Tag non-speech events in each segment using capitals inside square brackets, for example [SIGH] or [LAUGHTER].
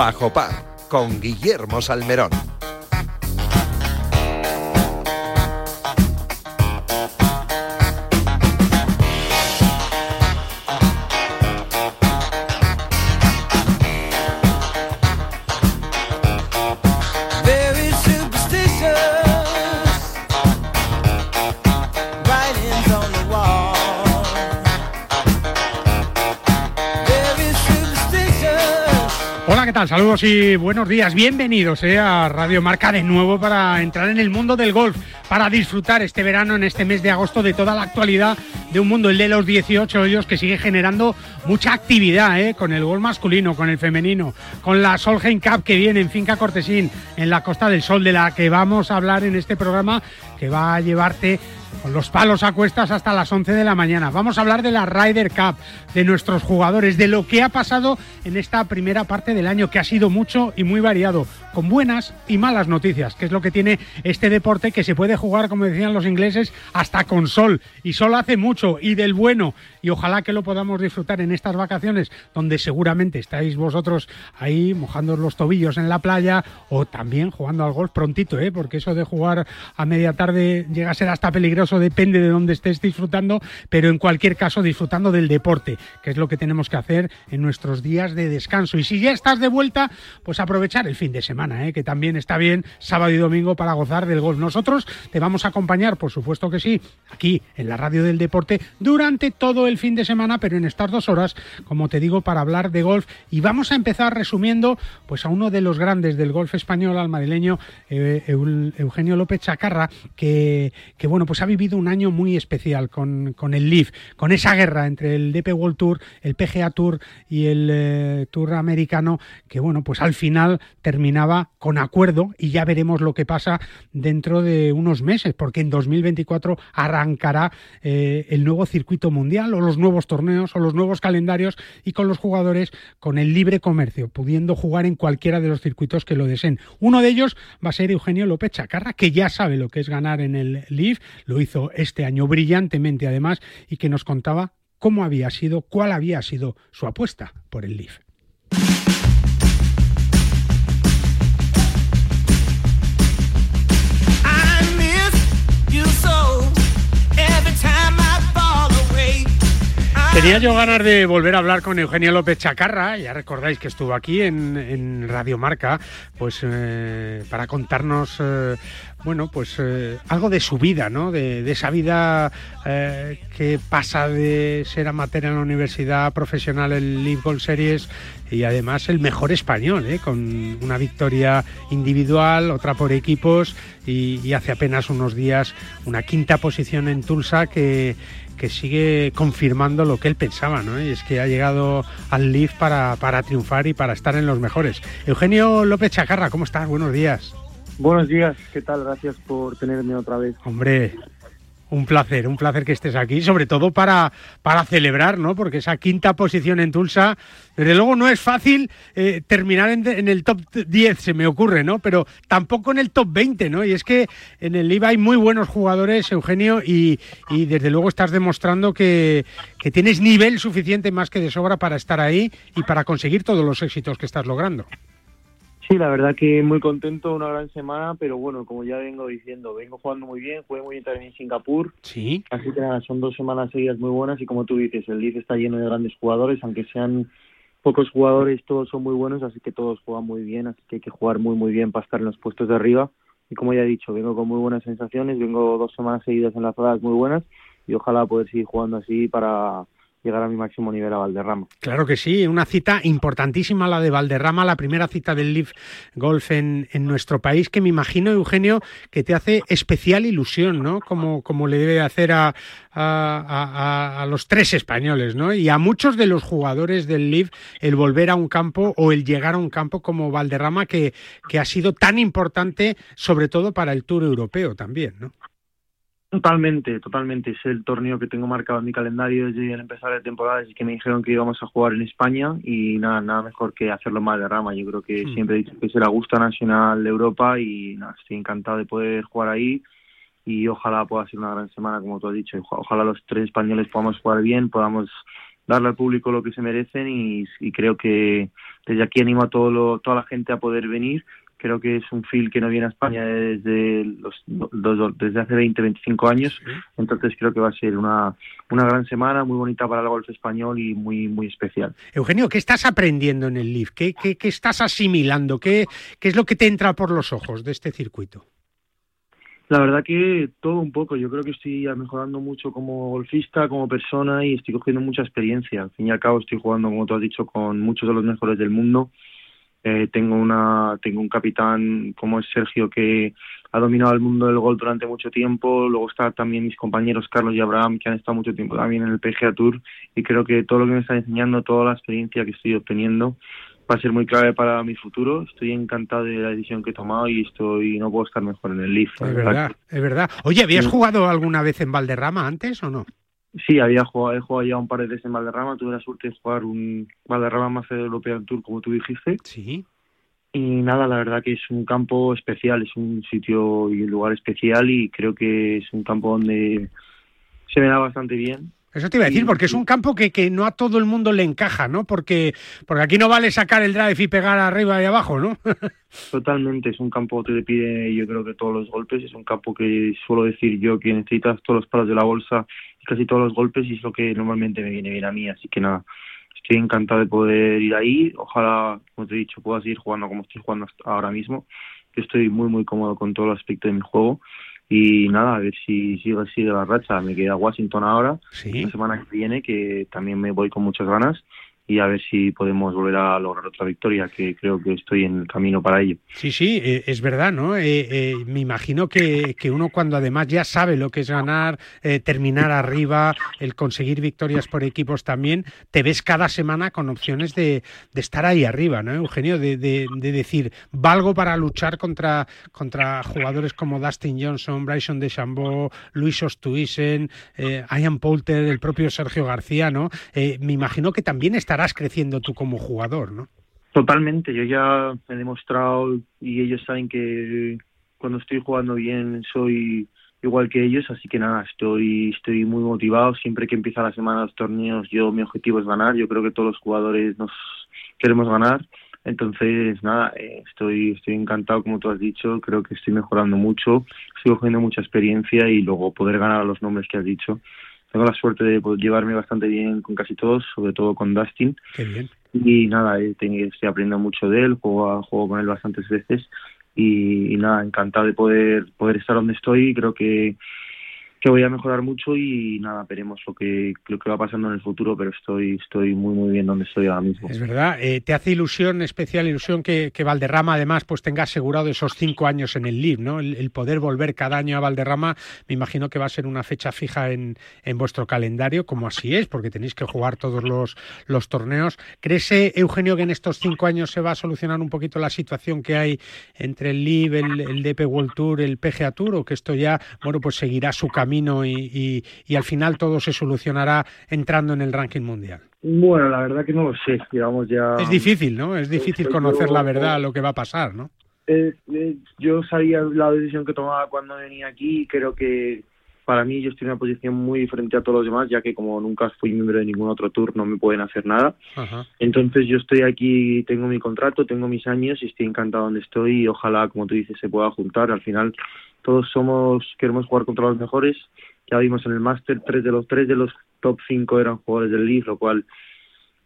Bajo Par con Guillermo Salmerón. Saludos y buenos días. Bienvenidos eh, a Radio Marca de nuevo para entrar en el mundo del golf, para disfrutar este verano, en este mes de agosto, de toda la actualidad de un mundo, el de los 18 hoyos, que sigue generando mucha actividad eh, con el golf masculino, con el femenino, con la Solheim Cup que viene en Finca Cortesín, en la Costa del Sol, de la que vamos a hablar en este programa, que va a llevarte con los palos a cuestas hasta las 11 de la mañana. Vamos a hablar de la Ryder Cup, de nuestros jugadores, de lo que ha pasado en esta primera parte del año, que ha sido mucho y muy variado, con buenas y malas noticias, que es lo que tiene este deporte que se puede jugar, como decían los ingleses, hasta con sol. Y sol hace mucho y del bueno. Y ojalá que lo podamos disfrutar en estas vacaciones, donde seguramente estáis vosotros ahí mojando los tobillos en la playa o también jugando al golf prontito, ¿eh? porque eso de jugar a media tarde llega a ser hasta peligroso depende de dónde estés disfrutando, pero en cualquier caso disfrutando del deporte, que es lo que tenemos que hacer en nuestros días de descanso. Y si ya estás de vuelta, pues aprovechar el fin de semana, ¿eh? que también está bien sábado y domingo para gozar del golf. Nosotros te vamos a acompañar, por supuesto que sí, aquí en la radio del deporte durante todo el fin de semana, pero en estas dos horas, como te digo, para hablar de golf. Y vamos a empezar resumiendo pues a uno de los grandes del golf español, al madrileño eh, Eugenio López Chacarra, que, que bueno, pues ha vivido un año muy especial con, el Leaf, con esa guerra entre el DP World Tour, el PGA Tour y el eh, Tour americano, que bueno, pues al final terminaba con acuerdo y ya veremos lo que pasa dentro de unos meses, porque en 2024 arrancará eh, el nuevo circuito mundial o los nuevos torneos o los nuevos calendarios y con los jugadores con el libre comercio, pudiendo jugar en cualquiera de los circuitos que lo deseen. Uno de ellos va a ser Eugenio López Chacarra, que ya sabe lo que es ganar en el Leaf, lo hizo este año brillantemente además y que nos contaba cómo había sido, cuál había sido su apuesta por el Leaf. Tenía yo ganas de volver a hablar con Eugenio López Chacarra, ya recordáis que estuvo aquí en, Radio Marca, pues eh, para contarnos eh, bueno, pues eh, algo de su vida, ¿no? De, esa vida que pasa de ser amateur en la universidad profesional en Liverpool Series y además el mejor español, con una victoria individual, otra por equipos y, hace apenas unos días una quinta posición en Tulsa que, que sigue confirmando lo que él pensaba, ¿no? Y es que ha llegado al Leaf para, para triunfar y para estar en los mejores. Eugenio López Chacarra, ¿cómo estás? Buenos días. Buenos días, ¿qué tal? Gracias por tenerme otra vez. Hombre, un placer, un placer que estés aquí, sobre todo para, para celebrar, ¿no? Porque esa quinta posición en Tulsa, desde luego no es fácil eh, terminar en, el top 10, se me ocurre, ¿no? Pero tampoco en el top 20, ¿no? Y es que en el IVA hay muy buenos jugadores, Eugenio, y, y desde luego estás demostrando que, que tienes nivel suficiente más que de sobra para estar ahí y para conseguir todos los éxitos que estás logrando. Sí, la verdad que muy contento, una gran semana, pero bueno, como ya vengo diciendo, vengo jugando muy bien, jugué muy bien también en Singapur. Sí. Así que nada, son dos semanas seguidas muy buenas y como tú dices, el Leaf está lleno de grandes jugadores, aunque sean pocos jugadores, todos son muy buenos, así que todos juegan muy bien, así que hay que jugar muy muy bien para estar en los puestos de arriba. Y como ya he dicho, vengo con muy buenas sensaciones, vengo dos semanas seguidas en las muy buenas y ojalá poder seguir jugando así para llegar a mi máximo nivel a Valderrama. Claro que sí, una cita importantísima la de Valderrama, la primera cita del Leaf Golf en, nuestro país, que me imagino, Eugenio, que te hace especial ilusión, ¿no? Como, como le debe hacer a, a, los tres españoles, ¿no? Y a muchos de los jugadores del Leaf el volver a un campo o el llegar a un campo como Valderrama, que, que ha sido tan importante, sobre todo para el Tour Europeo también, ¿no? Totalmente, totalmente. Es el torneo que tengo marcado en mi calendario desde el empezar de temporada, y que me dijeron que íbamos a jugar en España y nada, nada mejor que hacerlo más de rama. Yo creo que hmm. siempre he dicho que es el Augusta Nacional de Europa y nada, estoy encantado de poder jugar ahí y ojalá pueda ser una gran semana, como tú has dicho. Ojalá los tres españoles podamos jugar bien, podamos darle al público lo que se merecen y, creo que desde aquí animo a todo toda la gente a poder venir creo que es un feel que no viene a España desde los, desde hace 20, 25 años, entonces creo que va a ser una, una gran semana, muy bonita para el golf español y muy muy especial. Eugenio, ¿qué estás aprendiendo en el LIF? ¿Qué, qué, estás asimilando? ¿Qué, ¿Qué es lo que te entra por los ojos de este circuito? La verdad que todo un poco. Yo creo que estoy mejorando mucho como golfista, como persona y estoy cogiendo mucha experiencia. Al fin y al cabo estoy jugando, como tú has dicho, con muchos de los mejores del mundo eh, tengo una tengo un capitán como es Sergio que ha dominado el mundo del gol durante mucho tiempo. Luego está también mis compañeros Carlos y Abraham que han estado mucho tiempo también en el PGA Tour y creo que todo lo que me está enseñando, toda la experiencia que estoy obteniendo va a ser muy clave para mi futuro. Estoy encantado de la decisión que he tomado y estoy no puedo estar mejor en el Leaf. Es verdad, es verdad. Oye, ¿habías jugado alguna vez en Valderrama antes o no? Sí, había jugado, he jugado ya un par de veces en Valderrama, tuve la suerte de jugar un Valderrama más European Tour, como tú dijiste. Sí. Y nada, la verdad que es un campo especial, es un sitio y un lugar especial y creo que es un campo donde se me da bastante bien. Eso te iba a decir, porque es un campo que, que no a todo el mundo le encaja, ¿no? Porque, porque aquí no vale sacar el drive y pegar arriba y abajo, ¿no? [LAUGHS] Totalmente, es un campo que te pide yo creo que todos los golpes, es un campo que suelo decir yo que necesitas todos los palos de la bolsa casi todos los golpes y es lo que normalmente me viene bien a mí, así que nada, estoy encantado de poder ir ahí, ojalá, como te he dicho, pueda seguir jugando como estoy jugando ahora mismo, que estoy muy muy cómodo con todo el aspecto de mi juego y nada, a ver si sigue, sigue la racha. Me queda Washington ahora, la semana que viene, que también me voy con muchas ganas y a ver si podemos volver a lograr otra victoria, que creo que estoy en el camino para ello. Sí, sí, eh, es verdad, ¿no? Eh, eh, me imagino que, que, uno cuando además ya sabe lo que es ganar, terminar arriba, el conseguir victorias por equipos también, te ves cada semana con opciones de, de estar ahí arriba, ¿no, Eugenio? De, de, decir, valgo para luchar contra, contra jugadores como Dustin Johnson, Bryson DeChambeau, Luis Ostuisen, Ian Poulter, el propio Sergio García, ¿no? me imagino que también estará creciendo tú como jugador, ¿no? Totalmente, yo ya he demostrado y ellos saben que cuando estoy jugando bien soy igual que ellos, así que nada, estoy estoy muy motivado, siempre que empieza la semana los torneos yo mi objetivo es ganar, yo creo que todos los jugadores nos queremos ganar, entonces nada, eh, estoy estoy encantado como tú has dicho, creo que estoy mejorando mucho, estoy cogiendo mucha experiencia y luego poder ganar a los nombres que has dicho tengo la suerte de poder llevarme bastante bien con casi todos, sobre todo con Dustin. Qué bien. Y nada, estoy aprendiendo mucho de él, juego, juego con él bastantes veces y, y, nada, encantado de poder, poder estar donde estoy. Creo que que voy a mejorar mucho y nada, veremos lo que, lo que va pasando en el futuro, pero estoy, estoy muy muy bien donde estoy ahora mismo. Es verdad, eh, te hace ilusión, especial ilusión que, que, Valderrama además pues tenga asegurado esos cinco años en el LIV, ¿no? El, poder volver cada año a Valderrama, me imagino que va a ser una fecha fija en, en vuestro calendario, como así es, porque tenéis que jugar todos los, los torneos. ¿Crees, eh, Eugenio, que en estos cinco años se va a solucionar un poquito la situación que hay entre el LIV, el, el DP World Tour, el PGA Tour, o que esto ya, bueno, pues seguirá su camino y, y, al final todo se solucionará entrando en el ranking mundial? Bueno, la verdad que no lo sé, digamos ya... Es difícil, ¿no? Es difícil conocer la verdad, lo que va a pasar, ¿no? Eh, eh, yo sabía la decisión que tomaba cuando venía aquí y creo que para mí yo estoy en una posición muy diferente a todos los demás, ya que como nunca fui miembro de ningún otro tour no me pueden hacer nada. Entonces yo estoy aquí, tengo mi contrato, tengo mis años y estoy encantado donde estoy y ojalá, como tú dices, se pueda juntar. Al final todos somos queremos jugar contra los mejores. Ya vimos en el Master tres de los tres de los top cinco eran jugadores del League, lo cual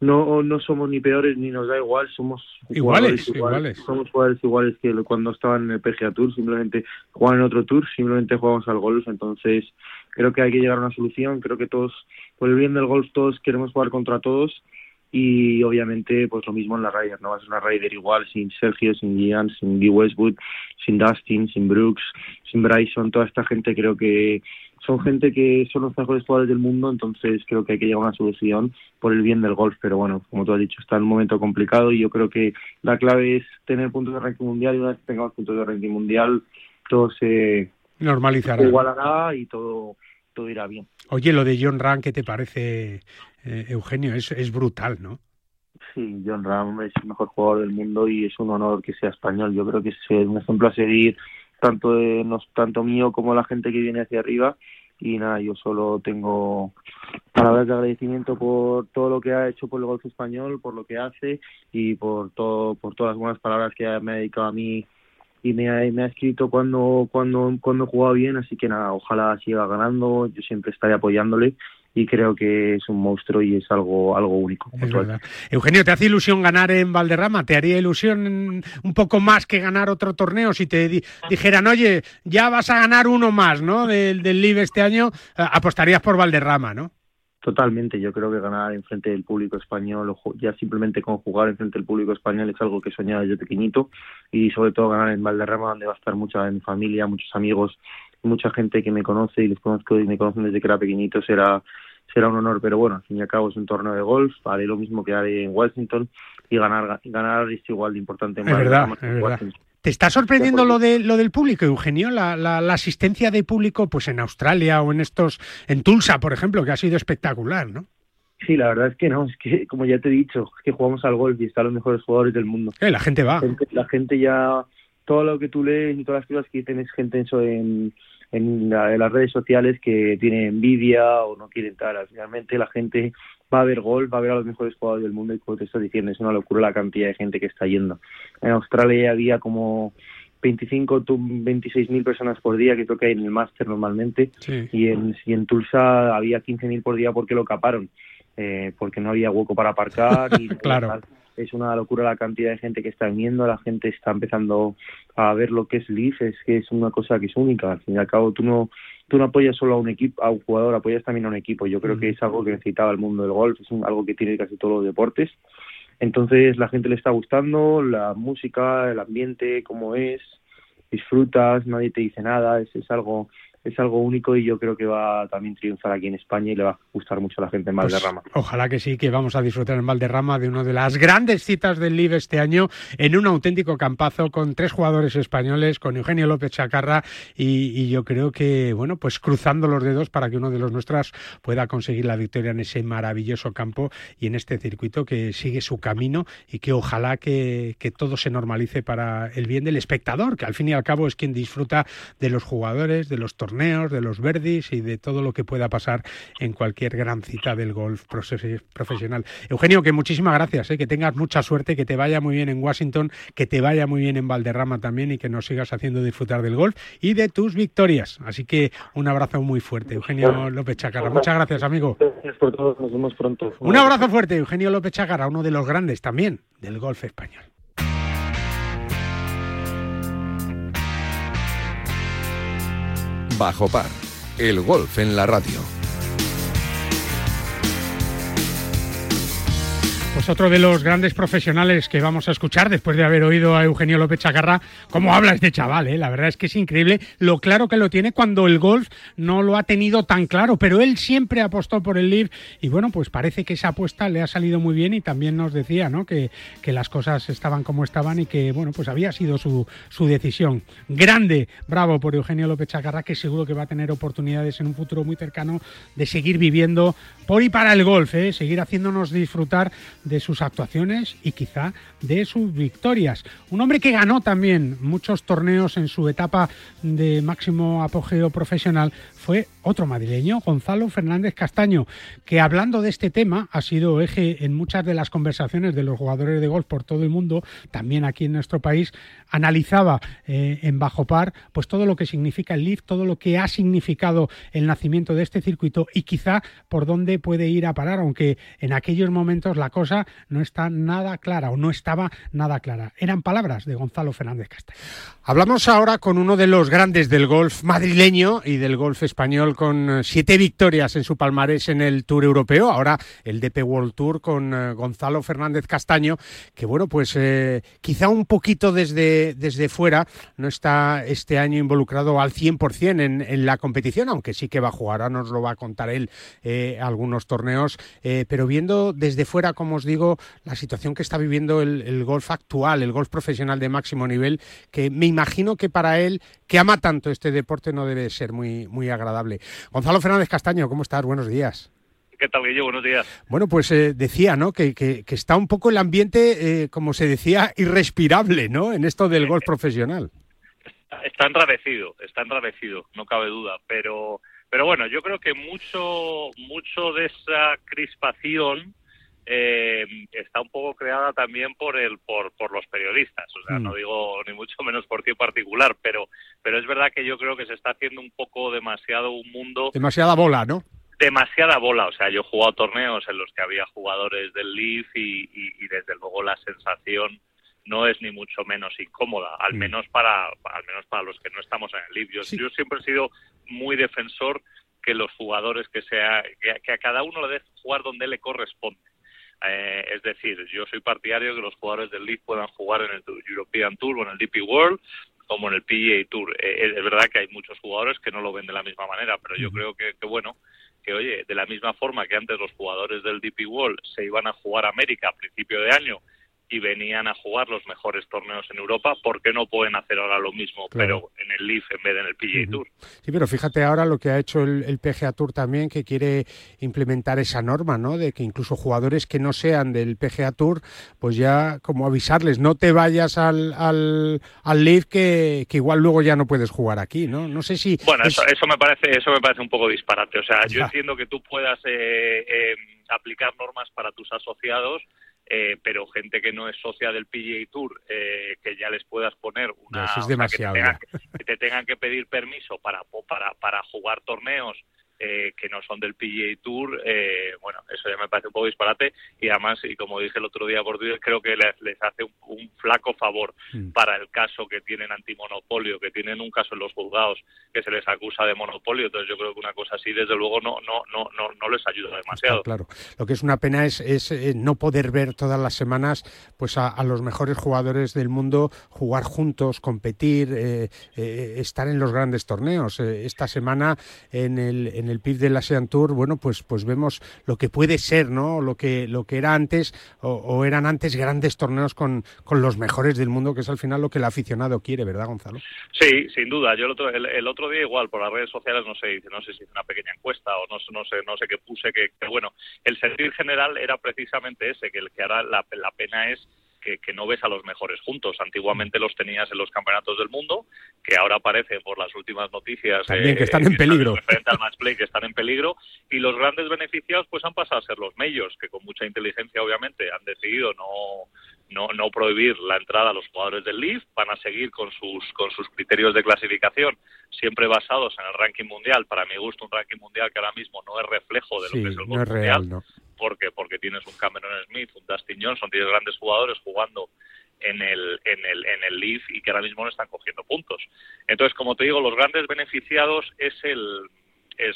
no no somos ni peores ni nos da igual, somos iguales, iguales. Somos jugadores iguales que cuando estaban en el PGA Tour, simplemente juegan en otro tour, simplemente jugamos al golf, entonces creo que hay que llegar a una solución, creo que todos por el bien del golf todos queremos jugar contra todos. Y obviamente pues lo mismo en la Ryder, no va a ser una Ryder igual sin Sergio, sin Ian, sin Guy Westwood, sin Dustin, sin Brooks, sin Bryson, toda esta gente creo que son gente que son los mejores jugadores del mundo, entonces creo que hay que llegar a una solución por el bien del golf, pero bueno, como tú has dicho, está en un momento complicado y yo creo que la clave es tener puntos de ranking mundial y una vez que tengamos puntos de ranking mundial todo se normalizará, igualará y todo todo irá bien. Oye, lo de John Ram, ¿qué te parece, eh, Eugenio? Es, es brutal, ¿no? Sí, John Ram es el mejor jugador del mundo y es un honor que sea español. Yo creo que es un ejemplo a seguir tanto de tanto mío como la gente que viene hacia arriba y nada, yo solo tengo palabras de agradecimiento por todo lo que ha hecho por el golf español, por lo que hace y por todo, por todas las buenas palabras que me ha dedicado a mí y me ha, me ha escrito cuando, cuando, cuando he jugado bien, así que nada, ojalá siga ganando, yo siempre estaré apoyándole y creo que es un monstruo y es algo algo único. Eugenio, ¿te hace ilusión ganar en Valderrama? ¿Te haría ilusión un poco más que ganar otro torneo si te dijeran, oye, ya vas a ganar uno más, ¿no? Del, del LIV este año, eh, apostarías por Valderrama, ¿no? Totalmente, yo creo que ganar en frente del público español, ya simplemente con jugar en frente del público español es algo que he soñado desde pequeñito y sobre todo ganar en Valderrama donde va a estar mucha mi familia, muchos amigos, mucha gente que me conoce y les conozco y me conocen desde que era pequeñito, será será un honor, pero bueno, al fin y al cabo es un torneo de golf, haré lo mismo que haré en Washington y ganar ganar es igual de importante en es verdad, ¿Te está sorprendiendo lo de lo del público, Eugenio? La, la, asistencia de público, pues en Australia o en estos, en Tulsa, por ejemplo, que ha sido espectacular, ¿no? Sí, la verdad es que no, es que como ya te he dicho, es que jugamos al golf y están los mejores jugadores del mundo. Eh, la gente va. La gente, ya, todo lo que tú lees y todas las cosas que dicen es gente eso en, en, las redes sociales que tiene envidia o no quiere entrar. Finalmente la gente va a ver gol, va a ver a los mejores jugadores del mundo y como te estoy diciendo, es una locura la cantidad de gente que está yendo. En Australia había como 25, 26 mil personas por día, que creo que hay en el máster normalmente, y, en, y en Tulsa había 15 mil por día porque lo caparon, eh, porque no había hueco para aparcar. [LAUGHS] Y claro es una locura la cantidad de gente que está viniendo, la gente está empezando a ver lo que es Leaf, es que es una cosa que es única, al fin y al cabo tú no tú no apoyas solo a un equipo, a un jugador, apoyas también a un equipo. Yo creo que es algo que necesitaba el mundo del golf, es algo que tiene casi todos los deportes. Entonces la gente le está gustando, la música, el ambiente, cómo es, disfrutas, nadie te dice nada, es, es algo es algo único y yo creo que va a también triunfar aquí en España y le va a gustar mucho a la gente en pues Valderrama. ojalá que sí, que vamos a disfrutar en Valderrama de una de las grandes citas del LIVE este año en un auténtico campazo con tres jugadores españoles, con Eugenio López Chacarra y, yo creo que, bueno, pues cruzando los dedos para que uno de los nuestros pueda conseguir la victoria en ese maravilloso campo y en este circuito que sigue su camino y que ojalá que, que todo se normalice para el bien del espectador, que al fin y al cabo es quien disfruta de los jugadores, de los torneos de los verdis y de todo lo que pueda pasar en cualquier gran cita del golf profesional. Eugenio, que muchísimas gracias, ¿eh? que tengas mucha suerte, que te vaya muy bien en Washington, que te vaya muy bien en Valderrama también y que nos sigas haciendo disfrutar del golf y de tus victorias. Así que un abrazo muy fuerte, Eugenio López Chacarra. Muchas gracias, amigo. Gracias por todo, nos vemos pronto. Un abrazo fuerte, Eugenio López Chacarra, uno de los grandes también del golf español. Bajo par, el golf en la radio. Pues otro de los grandes profesionales que vamos a escuchar después de haber oído a Eugenio López Chacarra, cómo habla este chaval, ¿eh? la verdad es que es increíble lo claro que lo tiene cuando el golf no lo ha tenido tan claro, pero él siempre apostó por el live y bueno, pues parece que esa apuesta le ha salido muy bien y también nos decía ¿no? que, que las cosas estaban como estaban y que bueno, pues había sido su, su decisión. Grande, bravo por Eugenio López Chacarra, que seguro que va a tener oportunidades en un futuro muy cercano de seguir viviendo por y para el golf, ¿eh? seguir haciéndonos disfrutar de sus actuaciones y quizá de sus victorias. Un hombre que ganó también muchos torneos en su etapa de máximo apogeo profesional fue otro madrileño, Gonzalo Fernández Castaño, que hablando de este tema ha sido eje en muchas de las conversaciones de los jugadores de golf por todo el mundo, también aquí en nuestro país, analizaba eh, en bajo par pues todo lo que significa el lift, todo lo que ha significado el nacimiento de este circuito y quizá por dónde puede ir a parar, aunque en aquellos momentos la cosa no está nada clara o no estaba nada clara. Eran palabras de Gonzalo Fernández Castaño. Hablamos ahora con uno de los grandes del golf madrileño y del golf español con eh, siete victorias en su palmarés en el Tour Europeo, ahora el DP World Tour con eh, Gonzalo Fernández Castaño, que bueno, pues eh, quizá un poquito desde, desde fuera no está este año involucrado al 100% en, en la competición, aunque sí que va a jugar, ahora nos lo va a contar él algunos torneos, pero viendo desde fuera, como os digo, la situación que está viviendo el, el golf actual, el golf profesional de máximo nivel, que me imagino que para él, que ama tanto este deporte, no debe ser muy, muy agradable agradable. Gonzalo Fernández Castaño, ¿cómo estás? Buenos días. ¿Qué tal, Guillo? Buenos días. Bueno, pues eh, decía, ¿no? Que, que, está un poco el ambiente, eh, como se decía, [LAUGHS] irrespirable, ¿no? En esto del golf profesional. Está enrarecido, está enrarecido, no cabe duda, pero Pero bueno, yo creo que mucho, mucho de esa crispación eh, está un poco creada también por el por, por los periodistas. O sea no mm. digo ni mucho menos por ti particular pero pero es verdad que yo creo que se está haciendo un poco demasiado un mundo. Demasiada bola no demasiada bola. O sea yo he jugado torneos en los que había jugadores del Leaf y, y, desde luego la sensación no es ni mucho menos incómoda al mm. menos para al menos para los que no estamos en el Leaf yo, yo siempre he sido muy defensor que los jugadores que sea que a cada uno le dé jugar donde le corresponde eh, es decir, yo soy partidario de que los jugadores del League puedan jugar en el European Tour o en el DP World como en el PGA Tour. Eh, es verdad que hay muchos jugadores que no lo ven de la misma manera, pero yo creo que, que, bueno, que oye, de la misma forma que antes los jugadores del DP World se iban a jugar a América a principio de año y venían a jugar los mejores torneos en Europa, ¿por qué no pueden hacer ahora lo mismo, pero en el Leaf en vez de en el PGA Tour? Sí, pero fíjate ahora lo que ha hecho el, PGA Tour también, que quiere implementar esa norma, ¿no? De que incluso jugadores que no sean del PGA Tour, pues ya como avisarles, no te vayas al, al, al Leaf que, que igual luego ya no puedes jugar aquí, ¿no? No sé si... Bueno, eso, eso, me parece eso me parece un poco disparate. O sea, yo entiendo que tú puedas eh, eh, aplicar normas para tus asociados, eh, pero gente que no es socia del PGA Tour, eh, que ya les puedas poner una... Eso es demasiado. que, te tengan, que pedir permiso para, para, para jugar torneos eh, que no son del PGA Tour, eh, bueno, eso ya me parece un poco disparate y además, y como dije el otro día por Twitter, creo que les, les hace un, flaco favor mm. para el caso que tienen antimonopolio, que tienen un caso en los juzgados que se les acusa de monopolio, entonces yo creo que una cosa así desde luego no no no no, no les ayuda demasiado. claro, lo que es una pena es, es eh, no poder ver todas las semanas pues a, los mejores jugadores del mundo jugar juntos, competir, estar en los grandes torneos. esta semana en el en el PIB del ASEAN Tour, bueno, pues, pues vemos lo que puede ser, ¿no? Lo que, lo que era antes, o, eran antes grandes torneos con, con, los mejores del mundo, que es al final lo que el aficionado quiere, ¿verdad, Gonzalo? Sí, sin duda. Yo el otro, el, otro día igual, por las redes sociales, no sé, no sé si hice una pequeña encuesta o no, no sé, no sé qué puse, que, bueno, el sentir general era precisamente ese, que el que ahora la, la pena es que, no ves a los mejores juntos. Antiguamente los tenías en los campeonatos del mundo, que ahora aparecen por las últimas noticias. También que están en peligro. Frente al match play, que están en peligro. Y los grandes beneficiados pues han pasado a ser los medios, que con mucha inteligencia obviamente han decidido no, no, no prohibir la entrada a los jugadores del Leaf, van a seguir con sus, con sus criterios de clasificación, siempre basados en el ranking mundial. Para mi gusto, un ranking mundial que ahora mismo no es reflejo de lo que es el no es real, ¿no? Porque porque tienes un Cameron Smith, un Dustin Johnson, tienes grandes jugadores jugando en el en el en el Leaf y que ahora mismo no están cogiendo puntos. Entonces, como te digo, los grandes beneficiados es el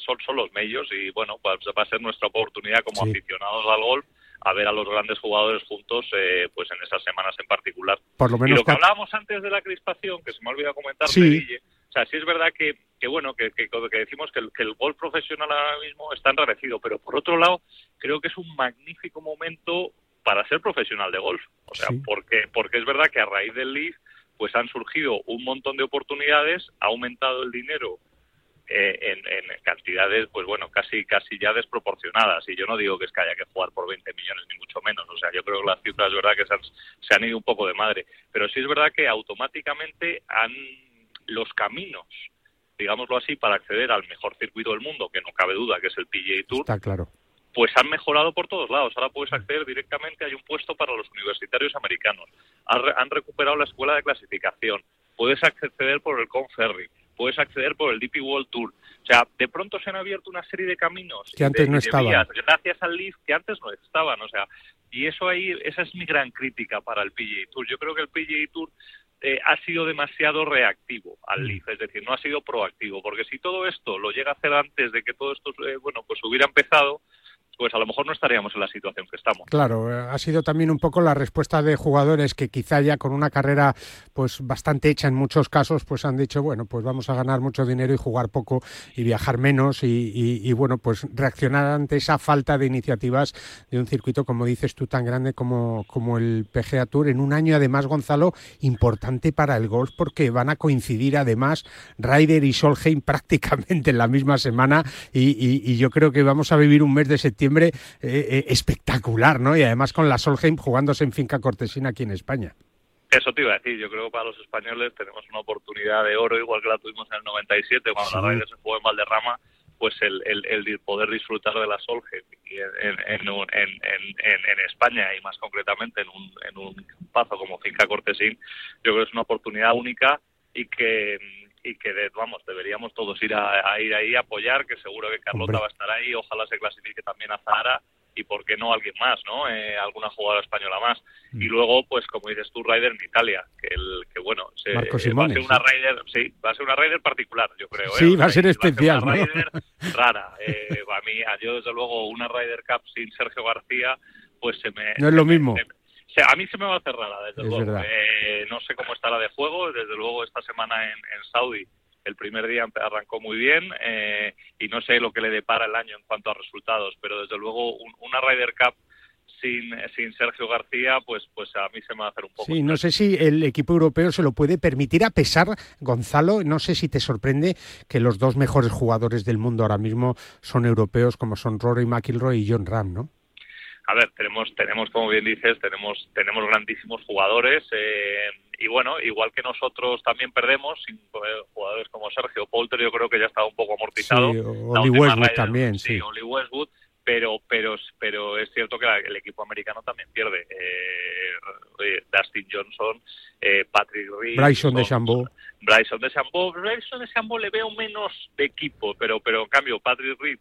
son, son los medios y bueno, pues va a ser nuestra oportunidad como aficionados al golf a ver a los grandes jugadores juntos eh, pues en esas semanas en particular. Por lo menos y lo que hablábamos antes de la crispación, que se me ha olvidado comentar, sí. O sea, sí es verdad que, que bueno, que, que, que decimos que el, que el golf profesional ahora mismo está enrarecido, pero por otro lado, creo que es un magnífico momento para ser profesional de golf. O sea, porque, porque es verdad que a raíz del Leaf pues han surgido un montón de oportunidades, ha aumentado el dinero eh, en, en, cantidades, pues bueno, casi casi ya desproporcionadas. Y yo no digo que es que haya que jugar por 20 millones, ni mucho menos. O sea, yo creo que las cifras es verdad que se han, se han ido un poco de madre. Pero sí es verdad que automáticamente han los caminos digámoslo así, para acceder al mejor circuito del mundo, que no cabe duda que es el PGA Tour. Está claro. Pues han mejorado por todos lados. Ahora puedes acceder directamente, hay un puesto para los universitarios americanos. Han, recuperado la escuela de clasificación. Puedes acceder por el Conferry puedes acceder por el DP World Tour. O sea, de pronto se han abierto una serie de caminos que antes no estaban. gracias al Leaf que antes no estaban. O sea, y eso ahí, esa es mi gran crítica para el PGA Tour. Yo creo que el PGA Tour eh, ha sido demasiado reactivo al Leaf, es decir, no ha sido proactivo, porque si todo esto lo llega a hacer antes de que todo esto, eh, bueno, pues hubiera empezado, pues a lo mejor no estaríamos en la situación que estamos. Claro, eh, ha sido también un poco la respuesta de jugadores que quizá ya con una carrera pues bastante hecha en muchos casos, pues han dicho, bueno, pues vamos a ganar mucho dinero y jugar poco y viajar menos y, bueno, pues reaccionar ante esa falta de iniciativas de un circuito, como dices tú, tan grande como, como el PGA Tour, en un año además, Gonzalo, importante para el golf porque van a coincidir además Ryder y Solheim [LAUGHS] prácticamente en la misma semana y yo creo que vamos a vivir un mes de septiembre eh, eh, espectacular, ¿no? Y además con la Solheim jugándose en finca cortesina aquí en España. Eso te iba a decir, yo creo que para los españoles tenemos una oportunidad de oro, igual que la tuvimos en el 97, cuando la Ryder se jugó en Valderrama, pues el, el, poder disfrutar de la Solheim en, en, en, en, España y más concretamente en un, en un paso como Finca Cortesín, yo creo que es una oportunidad única y que y que vamos deberíamos todos ir a, ir ahí a apoyar que seguro que Carlota va a estar ahí ojalá se clasifique también a Zahara y por qué no alguien más, ¿no? Eh, alguna jugadora española más. Y mm. luego, pues como dices tú, Ryder en Italia, que el que bueno, se, va a ser una Ryder, sí, va a ser una Ryder particular, yo creo. Sí, ¿eh? va a ser especial, va a ser una Ryder rara. Eh, a mí, yo desde luego una Ryder Cup sin Sergio García, pues se me no es lo mismo. A mí se me va a hacer rara, desde luego. Eh, no sé cómo está la de juego, desde luego esta semana en, en Saudi el primer día arrancó muy bien eh, y no sé lo que le depara el año en cuanto a resultados, pero desde luego una Ryder Cup sin, sin Sergio García, pues, pues a mí se me va a hacer un poco. Sí, no sé si el equipo europeo se lo puede permitir, a pesar, Gonzalo, no sé si te sorprende que los dos mejores jugadores del mundo ahora mismo son europeos, como son Rory McIlroy y John Ram, ¿no? A ver, tenemos, tenemos como bien dices, tenemos, tenemos grandísimos jugadores. Eh, y bueno, igual que nosotros también perdemos, sin jugadores como Sergio Polter, yo creo que ya está un poco amortizado. Sí, Oli Westwood también, sí. Oli Westwood, pero, pero, pero es cierto que el equipo americano también pierde. Eh, Dustin Johnson, eh, Patrick Reed, Bryson de Chambó. Bryson de Chambó, Bryson de Chambó le veo menos de equipo, pero, pero en cambio Patrick Reed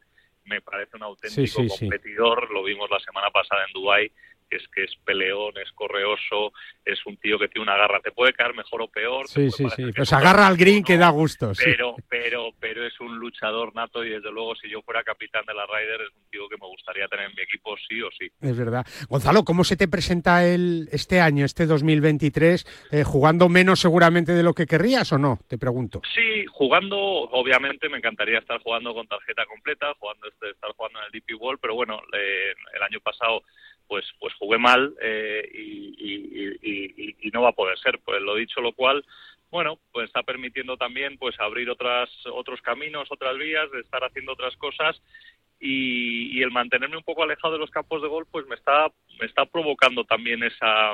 me parece un auténtico competidor, lo vimos la semana pasada en Dubái, es que es peleón, es correoso, es un tío que tiene una garra, te puede caer mejor o peor. Sí, sí, sí, pues agarra al green que da gusto. Pero, pero, pero es un luchador nato y desde luego si yo fuera capitán de la Ryder es un tío que me gustaría tener en mi equipo sí o sí. Es verdad. Gonzalo, ¿cómo se te presenta el, este año, este 2023, eh, jugando menos seguramente de lo que querrías o no? Te pregunto. Sí, jugando, obviamente me encantaría estar jugando con tarjeta completa, jugando este, estar jugando en el DP World, pero bueno, el año pasado pues pues jugué mal eh, y, y, no va a poder ser pues lo dicho lo cual bueno pues está permitiendo también pues abrir otras otros caminos otras vías de estar haciendo otras cosas y, el mantenerme un poco alejado de los campos de gol pues me está me está provocando también esa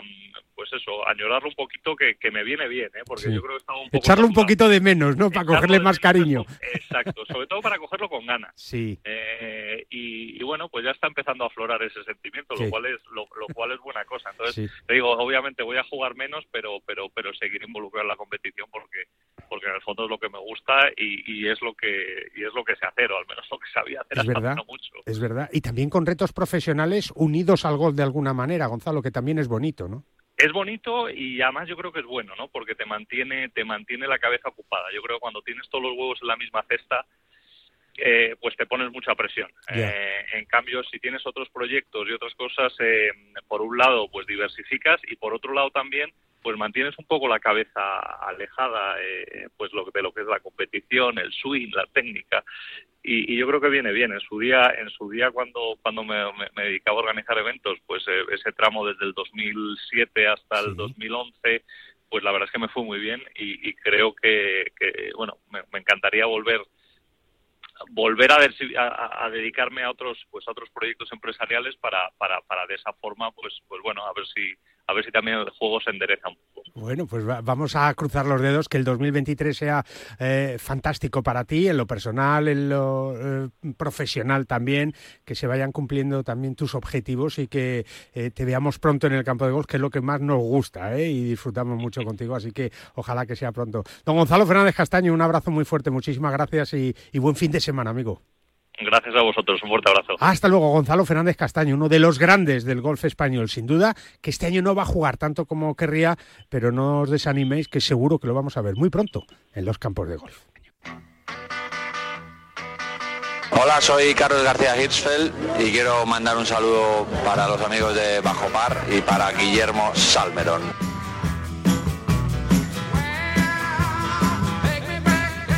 pues eso añorarlo un poquito que, que me viene bien ¿eh? porque yo creo que estaba un poco echarlo un poquito de menos no para cogerle más cariño. [LAUGHS] exacto sobre todo para cogerlo con ganas. Sí. Eh, y, bueno pues ya está empezando a aflorar ese sentimiento lo cual es lo, cual es buena cosa. Entonces te digo obviamente voy a jugar menos pero pero pero seguir involucrado en la competición porque porque en el fondo es lo que me gusta y, es lo que y es lo que sé hacer o al menos lo que sabía hacer es verdad, mucho. es verdad. Y también con retos profesionales unidos al gol de alguna manera Gonzalo que también es bonito no es bonito y además yo creo que es bueno, ¿no? Porque te mantiene, te mantiene la cabeza ocupada. Yo creo que cuando tienes todos los huevos en la misma cesta, eh, pues te pones mucha presión. Eh, en cambio, si tienes otros proyectos y otras cosas, eh, por un lado, pues diversificas y por otro lado también pues mantienes un poco la cabeza alejada eh, pues lo, de lo que es la competición, el swing, la técnica y, yo creo que viene bien. En su día, en su día cuando cuando me, dedicaba a organizar eventos, pues eh, ese tramo desde el 2007 hasta el 2011, pues la verdad es que me fue muy bien y, creo que, bueno me, encantaría volver volver a, a, a, dedicarme a otros pues a otros proyectos empresariales para, para, para de esa forma pues pues bueno a ver si a ver si también el juego se endereza un poco. Bueno, pues vamos a cruzar los dedos, que el 2023 sea eh, fantástico para ti, en lo personal, en lo eh, profesional también, que se vayan cumpliendo también tus objetivos y que eh, te veamos pronto en el campo de golf, que es lo que más nos gusta y disfrutamos mucho [LAUGHS] contigo, así que ojalá que sea pronto. Don Gonzalo Fernández Castaño, un abrazo muy fuerte, muchísimas gracias y buen fin de semana, amigo. Gracias a vosotros, un fuerte abrazo. Hasta luego, Gonzalo Fernández Castaño, uno de los grandes del golf español, sin duda, que este año no va a jugar tanto como querría, pero no os desaniméis, que seguro que lo vamos a ver muy pronto en los campos de golf. Hola, soy Carlos García Hirschfeld y quiero mandar un saludo para los amigos de Bajo Par y para Guillermo Salmerón.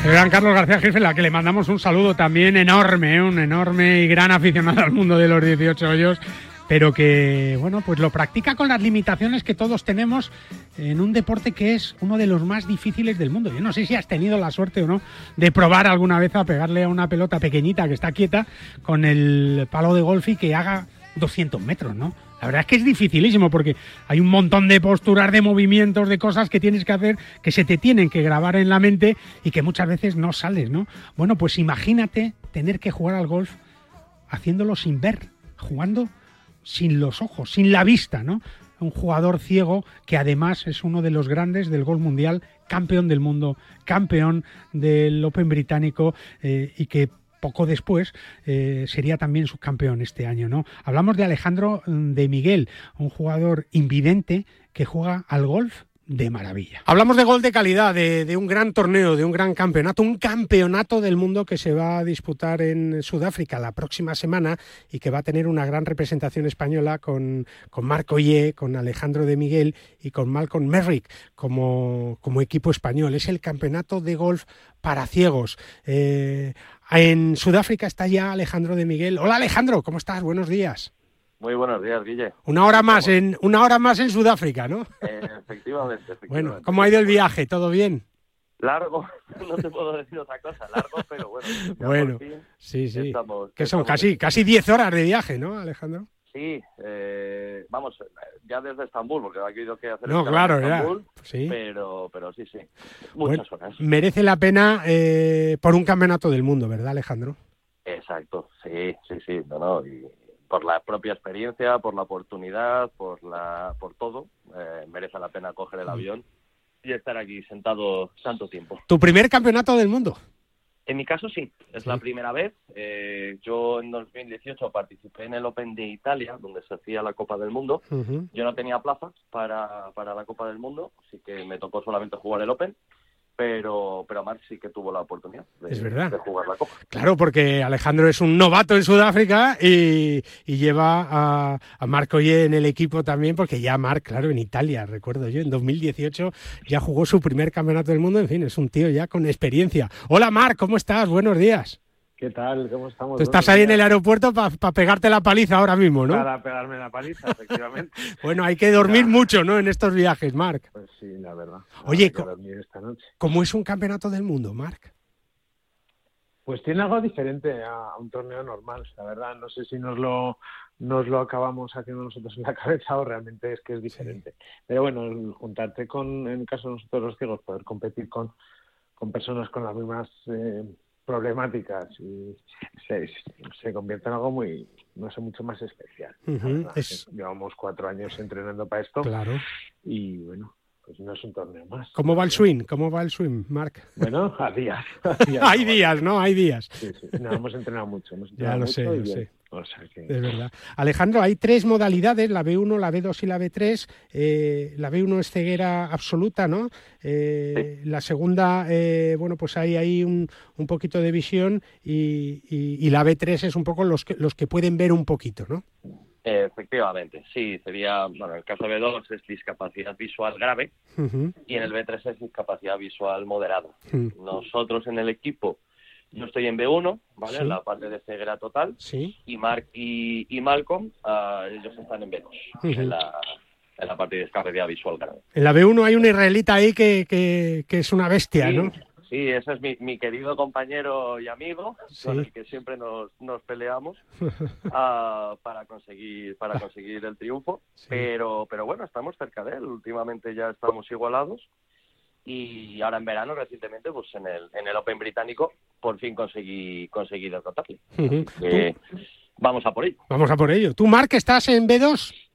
El gran Carlos García Jefe, la que le mandamos un saludo también enorme, ¿eh? un enorme y gran aficionado al mundo de los 18 hoyos, pero que, bueno, pues lo practica con las limitaciones que todos tenemos en un deporte que es uno de los más difíciles del mundo. Yo no sé si has tenido la suerte o no de probar alguna vez a pegarle a una pelota pequeñita que está quieta con el palo de golf y que haga 200 metros, ¿no? La verdad es que es dificilísimo porque hay un montón de posturas, de movimientos, de cosas que tienes que hacer que se te tienen que grabar en la mente y que muchas veces no sales, ¿no? Bueno, pues imagínate tener que jugar al golf haciéndolo sin ver, jugando sin los ojos, sin la vista, ¿no? Un jugador ciego que además es uno de los grandes del golf mundial, campeón del mundo, campeón del Open británico eh, y que poco después eh, sería también subcampeón este año, ¿no? Hablamos de Alejandro mm, de Miguel, un jugador invidente que juega al golf de maravilla. Hablamos de gol de calidad, de, un gran torneo, de un gran campeonato, un campeonato del mundo que se va a disputar en Sudáfrica la próxima semana y que va a tener una gran representación española con, con Marco Ye, con Alejandro de Miguel y con Malcolm Merrick como, como equipo español. Es el campeonato de golf para ciegos. Eh, en Sudáfrica está ya Alejandro de Miguel. Hola Alejandro, ¿cómo estás? Buenos días. Muy buenos días, Guille. Una hora más en una hora más en Sudáfrica, ¿no? Eh, efectivamente, [LAUGHS] Bueno, ¿cómo ha ido el viaje? ¿Todo bien? Largo, [LAUGHS] no te puedo decir otra cosa, largo, pero bueno. Bueno, sí, sí. que son casi casi 10 horas de viaje, ¿no, Alejandro? Sí, eh, vamos, ya desde Estambul, porque ha habido que hacer no, claro, Estambul, sí. pero, pero sí, sí, muchas horas. Merece la pena eh, por un campeonato del mundo, ¿verdad, Alejandro? Exacto, sí, sí, sí, no, no, y por la propia experiencia, por la oportunidad, por la, por todo, eh, merece la pena coger el avión y estar aquí sentado tanto tiempo. ¿Tu primer campeonato del mundo? En mi caso sí, es la primera vez. Eh, yo en 2018 participé en el Open de Italia, donde se hacía la Copa del Mundo. Yo no tenía plaza para, para la Copa del Mundo, así que me tocó solamente jugar el Open pero, pero Marc sí que tuvo la oportunidad de, jugar la Copa. Claro, porque Alejandro es un novato en Sudáfrica y, lleva a, a Marco Oye en el equipo también, porque ya Marc, claro, en Italia, recuerdo yo, en 2018 ya jugó su primer campeonato del mundo, en fin, es un tío ya con experiencia. Hola Marc, ¿cómo estás? Buenos días. ¿Qué tal? ¿Cómo estamos? Tú estás ahí en el aeropuerto para pegarte la paliza ahora mismo, ¿no? Para pegarme la paliza, efectivamente. [LAUGHS] bueno, hay que dormir mucho, ¿no? En estos viajes, Marc. Pues sí, la verdad. Oye, ¿cómo es un campeonato del mundo, Marc? Pues tiene algo diferente a un torneo normal, la verdad. No sé si nos lo, nos lo acabamos haciendo nosotros en la [LAUGHS] cabeza o realmente es que es diferente. Pero bueno, juntarte con, en el caso de nosotros los ciegos, poder competir con, con personas con las mismas eh, problemáticas y se, se convierte en algo muy, no sé, mucho más especial. Llevamos cuatro años entrenando para esto. Claro. Y bueno, pues no es un torneo más. ¿Cómo va el swing? ¿Cómo va el swing, Marc? Bueno, [LAUGHS] a días. [LAUGHS] Hay días, ¿no? Hay días. Sí, sí. No, hemos entrenado mucho. ya lo sé, lo sé. Es verdad. Alejandro, hay tres modalidades, la B1, la B2 y la B3. Eh, la B1 es ceguera absoluta, ¿no? Eh, la segunda, eh, bueno, pues hay ahí un, un poquito de visión y, y, la B3 es un poco los que, los que pueden ver un poquito, ¿no? Efectivamente, sí, sería, bueno, en el caso de B2 es discapacidad visual grave y en el B3 es discapacidad visual moderada. Nosotros en el equipo yo estoy en B1, ¿vale? En la parte de ceguera total. Sí. Y Mark y, y Malcolm, uh, ellos están en B2, en, la, en la parte de discapacidad visual grave. En la B1 hay un israelita ahí que, que, que es una bestia, ¿no? Sí, ese es mi, mi, querido compañero y amigo, con el que siempre nos, nos peleamos uh, [LAUGHS] para conseguir para conseguir el triunfo. Pero, pero bueno, estamos cerca de él. Últimamente ya estamos igualados y ahora en verano recientemente pues en el en el Open británico por fin conseguí conseguí derrotarle. Vamos a por ello. Vamos a por ello. Tú Mark estás en B2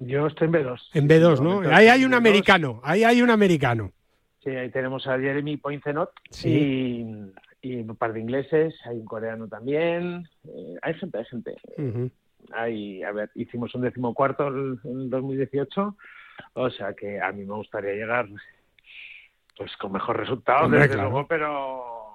yo estoy en B2 en B2 no ahí hay un americano ahí hay un americano. Sí ahí tenemos a Jeremy Poincenot sí. y, un par de ingleses hay un coreano también eh, hay gente hay gente. Hay a ver hicimos un decimocuarto en el 2018 o sea que a mí me gustaría llegar pues con mejor resultado, desde luego, pero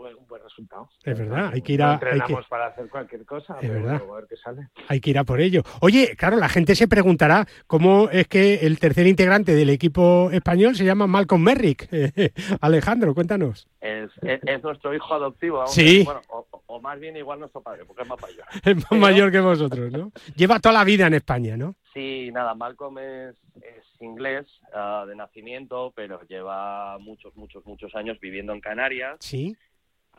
un buen resultado. Es verdad, hay que ir a. entrenamos para hacer cualquier cosa, es verdad. a ver qué sale. Hay que ir a por ello. Oye, claro, la gente se preguntará cómo es que el tercer integrante del equipo español se llama Malcolm Merrick. [LAUGHS] Alejandro, cuéntanos. Es, es, nuestro hijo adoptivo. Sí. Bueno, o, más bien igual nuestro padre, porque es más mayor. [LAUGHS] Es más mayor que vosotros, ¿no? Lleva toda la vida en España, ¿no? Sí, nada, Malcolm es inglés ah, de nacimiento, pero lleva muchos, muchos, muchos años viviendo en Canarias. Sí.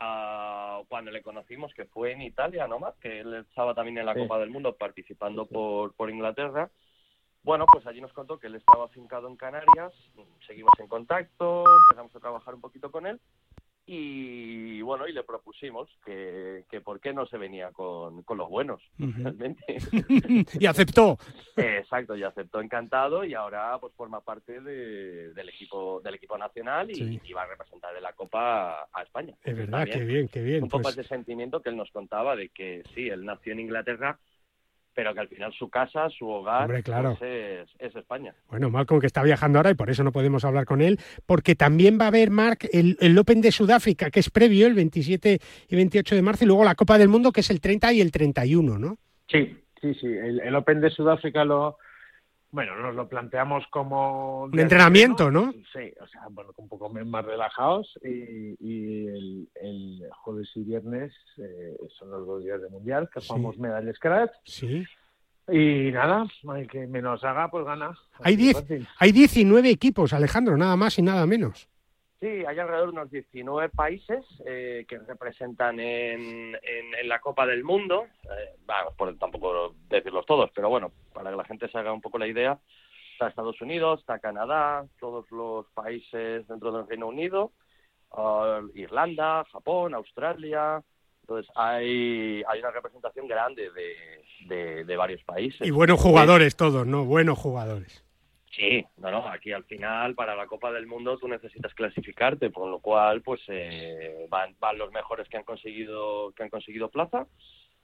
Uh, cuando le conocimos, que fue en Italia nomás, que él estaba también en la Copa del Mundo participando por, por Inglaterra. Bueno, pues allí nos contó que él estaba afincado en Canarias, seguimos en contacto, empezamos a trabajar un poquito con él y bueno, y le propusimos que, que por qué no se venía con, con los buenos, realmente. [LAUGHS] y aceptó. Exacto, y aceptó encantado y ahora pues forma parte de, del equipo del equipo nacional y, va a representar de la Copa a, España. Es verdad, qué bien, qué bien. Un poco pues ese sentimiento que él nos contaba de que sí, él nació en Inglaterra, pero que al final su casa, su hogar pues, es, España. Bueno, Malcolm que está viajando ahora y por eso no podemos hablar con él, porque también va a haber, Mark, el, el, Open de Sudáfrica, que es previo, el 27 y 28 de marzo, y luego la Copa del Mundo, que es el 30 y el 31, ¿no? Sí, sí, sí. El, Open de Sudáfrica lo, bueno, nos lo planteamos como... Un entrenamiento, ¿no? Sí, o sea, bueno, un poco más relajados y, el, jueves y viernes eh, son los dos días de Mundial, que jugamos medallas scratch. Sí. Y nada, hay que menos haga, pues gana. Hay, diez, hay 19 equipos, Alejandro, nada más y nada menos. Sí, hay alrededor de unos 19 países eh, que representan en, en, la Copa del Mundo. Eh, por tampoco decirlos todos, pero bueno, para que la gente se haga un poco la idea, está Estados Unidos, está Canadá, todos los países dentro del Reino Unido, uh, Irlanda, Japón, Australia. Entonces hay, hay una representación grande de, de varios países. Y buenos jugadores todos, ¿no? Buenos jugadores. Sí, no, no, aquí al final para la Copa del Mundo tú necesitas clasificarte, por lo cual pues eh, van, van los mejores que han conseguido que han conseguido plaza,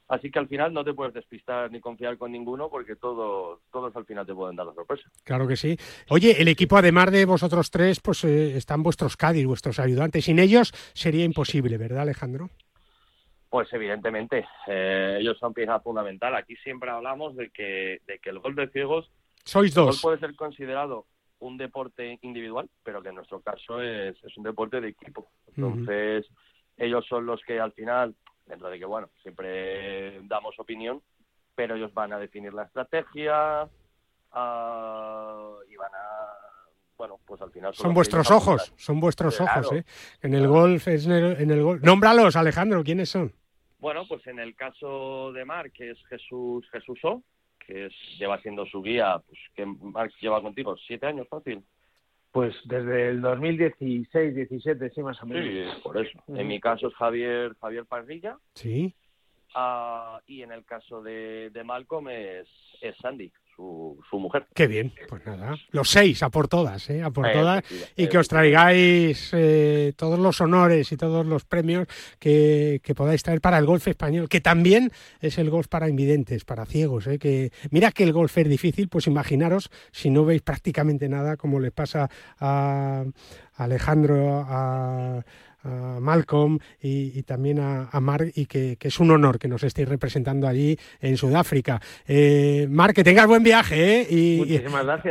así que al final no te puedes despistar ni confiar con ninguno porque todos todos al final te pueden dar la sorpresa. Claro que sí. Oye, el equipo además de vosotros tres pues eh, están vuestros Cádiz, vuestros ayudantes, sin ellos sería imposible, ¿verdad, Alejandro? Pues evidentemente, eh, ellos son pieza fundamental. Aquí siempre hablamos de que de que el gol de ciegos sois dos. puede ser considerado un deporte individual, pero que en nuestro caso es, es un deporte de equipo. Entonces, ellos son los que al final, dentro de que, bueno, siempre damos opinión, pero ellos van a definir la estrategia uh, y van a bueno, pues al final son, vuestros ojos, son vuestros ojos, ¿eh? En el golf, en el, en el golf. Nómbralos, Alejandro, ¿quiénes son? Bueno, pues en el caso de Mar, que es Jesús Jesús O, que lleva siendo su guía, pues que Marx lleva contigo siete años fácil. Pues desde el 2016, 17, sí, más o menos. Sí, por eso. En mi caso es Javier Javier Parrilla. Sí. Ah, y en el caso de, de Malcolm es, es Sandy su, mujer. Qué bien, pues nada, los seis, a por todas, ¿eh? a por todas, y que os traigáis eh, todos los honores y todos los premios que, que, podáis traer para el golf español, que también es el golf para invidentes, para ciegos, ¿eh? que mira que el golf es difícil, pues imaginaros si no veis prácticamente nada, como le pasa a Alejandro, a a Malcolm y, también a, a Mark y que, es un honor que nos estéis representando allí en Sudáfrica. Eh, Mark, que tengas buen viaje ¿eh? y,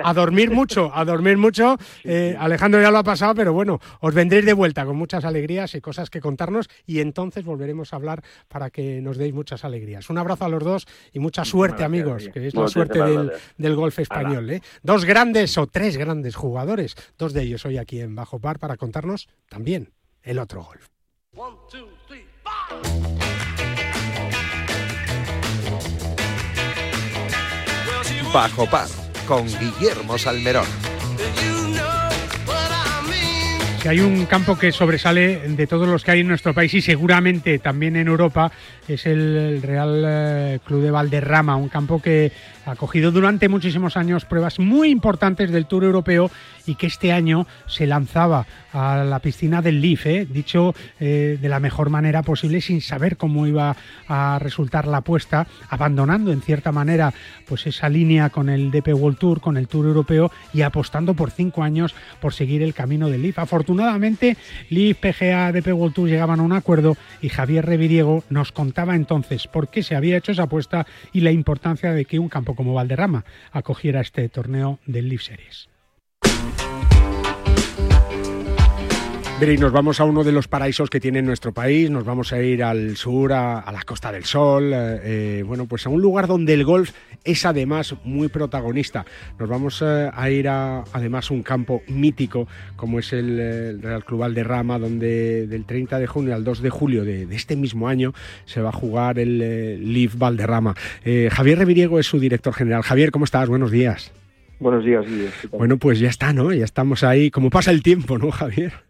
a dormir mucho, a dormir mucho. Eh, Alejandro ya lo ha pasado, pero bueno, os vendréis de vuelta con muchas alegrías y cosas que contarnos y entonces volveremos a hablar para que nos deis muchas alegrías. Un abrazo a los dos y mucha suerte, amigos, que es la suerte del, del, golf español. ¿eh? Dos grandes o tres grandes jugadores, dos de ellos hoy aquí en Bajo Par para contarnos también el otro golf. Bajo Par con Guillermo Salmerón. Si hay un campo que sobresale de todos los que hay en nuestro país y seguramente también en Europa es el Real eh, Club de Valderrama, un campo que ha cogido durante muchísimos años pruebas muy importantes del Tour Europeo y que este año se lanzaba a la piscina del Leaf, ¿eh? dicho eh, de la mejor manera posible, sin saber cómo iba a resultar la apuesta, abandonando en cierta manera pues esa línea con el DP World Tour, con el Tour Europeo y apostando por cinco años por seguir el camino del Leaf. Afortunadamente, Leaf, PGA, DP World Tour llegaban a un acuerdo y Javier Reviriego nos contaba entonces por qué se había hecho esa apuesta y la importancia de que un campo como Valderrama acogiera este torneo del Leaf Series. Y nos vamos a uno de los paraísos que tiene nuestro país, nos vamos a ir al sur, a, la Costa del Sol, eh, eh, bueno, pues a un lugar donde el golf es además muy protagonista. Nos vamos eh, a ir a además un campo mítico como es el, Real Club Valderrama, donde del 30 de junio al 2 de julio de, este mismo año se va a jugar el Live Valderrama. Javier Reviriego es su director general. Javier, ¿cómo estás? Buenos días. Buenos días, Bueno, pues ya está, ¿no? Ya estamos ahí. ¿Cómo pasa el tiempo, no, Javier?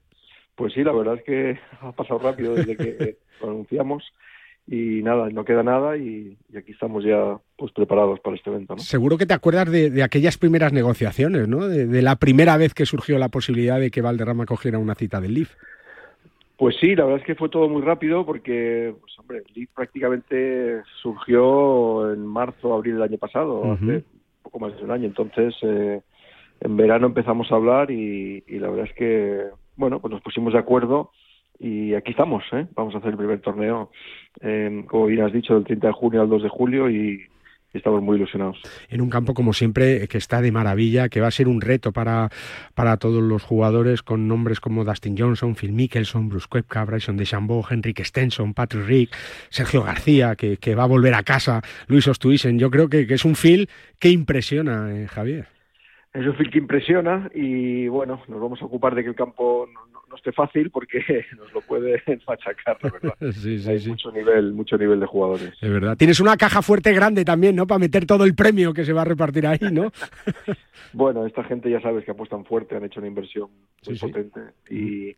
Pues sí, la verdad es que [LAUGHS] ha pasado rápido desde que lo anunciamos y nada, no queda nada y, aquí estamos ya pues preparados para este evento. Seguro que te acuerdas de, aquellas primeras negociaciones, ¿no? De, la primera vez que surgió la posibilidad de que Valderrama cogiera una cita del LIF. Pues sí, la verdad es que fue todo muy rápido porque, pues hombre, el LIF prácticamente surgió en marzo, abril del año pasado, hace poco más de un año. Entonces, eh, en verano empezamos a hablar y, y la verdad es que, bueno, pues nos pusimos de acuerdo y aquí estamos, ¿eh? vamos a hacer el primer torneo, eh, como bien has dicho, del 30 de junio al 2 de julio y estamos muy ilusionados. En un campo, como siempre, que está de maravilla, que va a ser un reto para, para todos los jugadores con nombres como Dustin Johnson, Phil Mickelson, Bruce Koepka, Bryson DeChambeau, Henrik Stenson, Patrick Rick, Sergio García, que, que va a volver a casa, Luis Ostuisen. Yo creo que, que es un Phil que impresiona, eh, Javier. Es un Phil que impresiona y bueno, nos vamos a ocupar de que el campo no esté fácil porque [LAUGHS] nos lo puede [LAUGHS] machacar, la verdad. [LAUGHS] sí, sí, Hay mucho nivel, mucho nivel de jugadores. Es verdad. Tienes una caja fuerte grande también, ¿no? Para meter todo el premio que se va a repartir ahí, ¿no? bueno, esta gente ya sabes que apuestan fuerte, han hecho una inversión muy potente y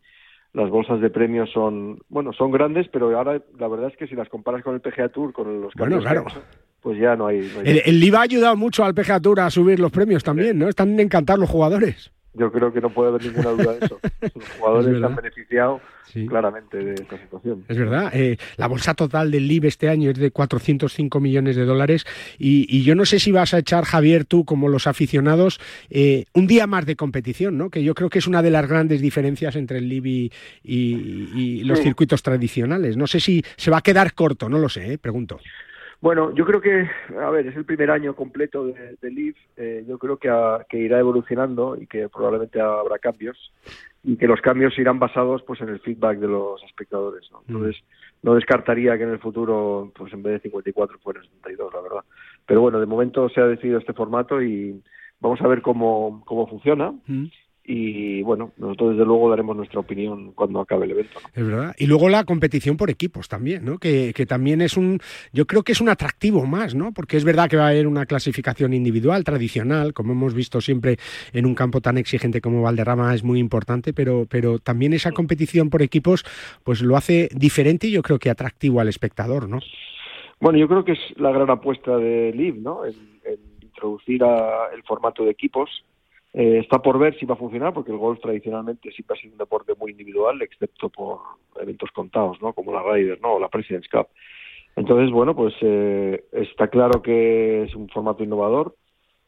las bolsas de premios son, bueno, son grandes, pero ahora la verdad es que si las comparas con el PGA Tour, con los bueno, claro. pues ya no hay. El, el IVA ha ayudado mucho al PGA Tour a subir los premios también, ¿no? Están encantados los jugadores yo creo que no puede haber ninguna duda de eso. [LAUGHS] Los jugadores se han beneficiado claramente de esta situación. Es verdad. Eh, la bolsa total del LIB este año es de 405 millones de dólares y, yo no sé si vas a echar, Javier, tú como los aficionados, eh, un día más de competición, ¿no? Que yo creo que es una de las grandes diferencias entre el LIB y, los circuitos tradicionales. No sé si se va a quedar corto, no lo sé, ¿eh? pregunto. Bueno, yo creo que, a ver, es el primer año completo de, de eh, yo creo que, que, irá evolucionando y que probablemente habrá cambios y que los cambios irán basados pues en el feedback de los espectadores. ¿no? Mm. Entonces, no descartaría que en el futuro, pues en vez de 54 fuera 72, la verdad. Pero bueno, de momento se ha decidido este formato y vamos a ver cómo, cómo funciona. Y bueno, nosotros desde luego daremos nuestra opinión cuando acabe el evento. Es verdad. Y luego la competición por equipos también, ¿no? Que, que, también es un, yo creo que es un atractivo más, ¿no? Porque es verdad que va a haber una clasificación individual, tradicional, como hemos visto siempre en un campo tan exigente como Valderrama es muy importante, pero, pero también esa competición por equipos pues lo hace diferente y yo creo que atractivo al espectador, ¿no? Bueno, yo creo que es la gran apuesta de Liv, ¿no? El, introducir el formato de equipos eh, está por ver si va a funcionar, porque el golf tradicionalmente siempre ha sido un deporte muy individual, excepto por eventos contados, ¿no? Como la Ryder, ¿no? O la President's Cup. Entonces, bueno, pues eh, está claro que es un formato innovador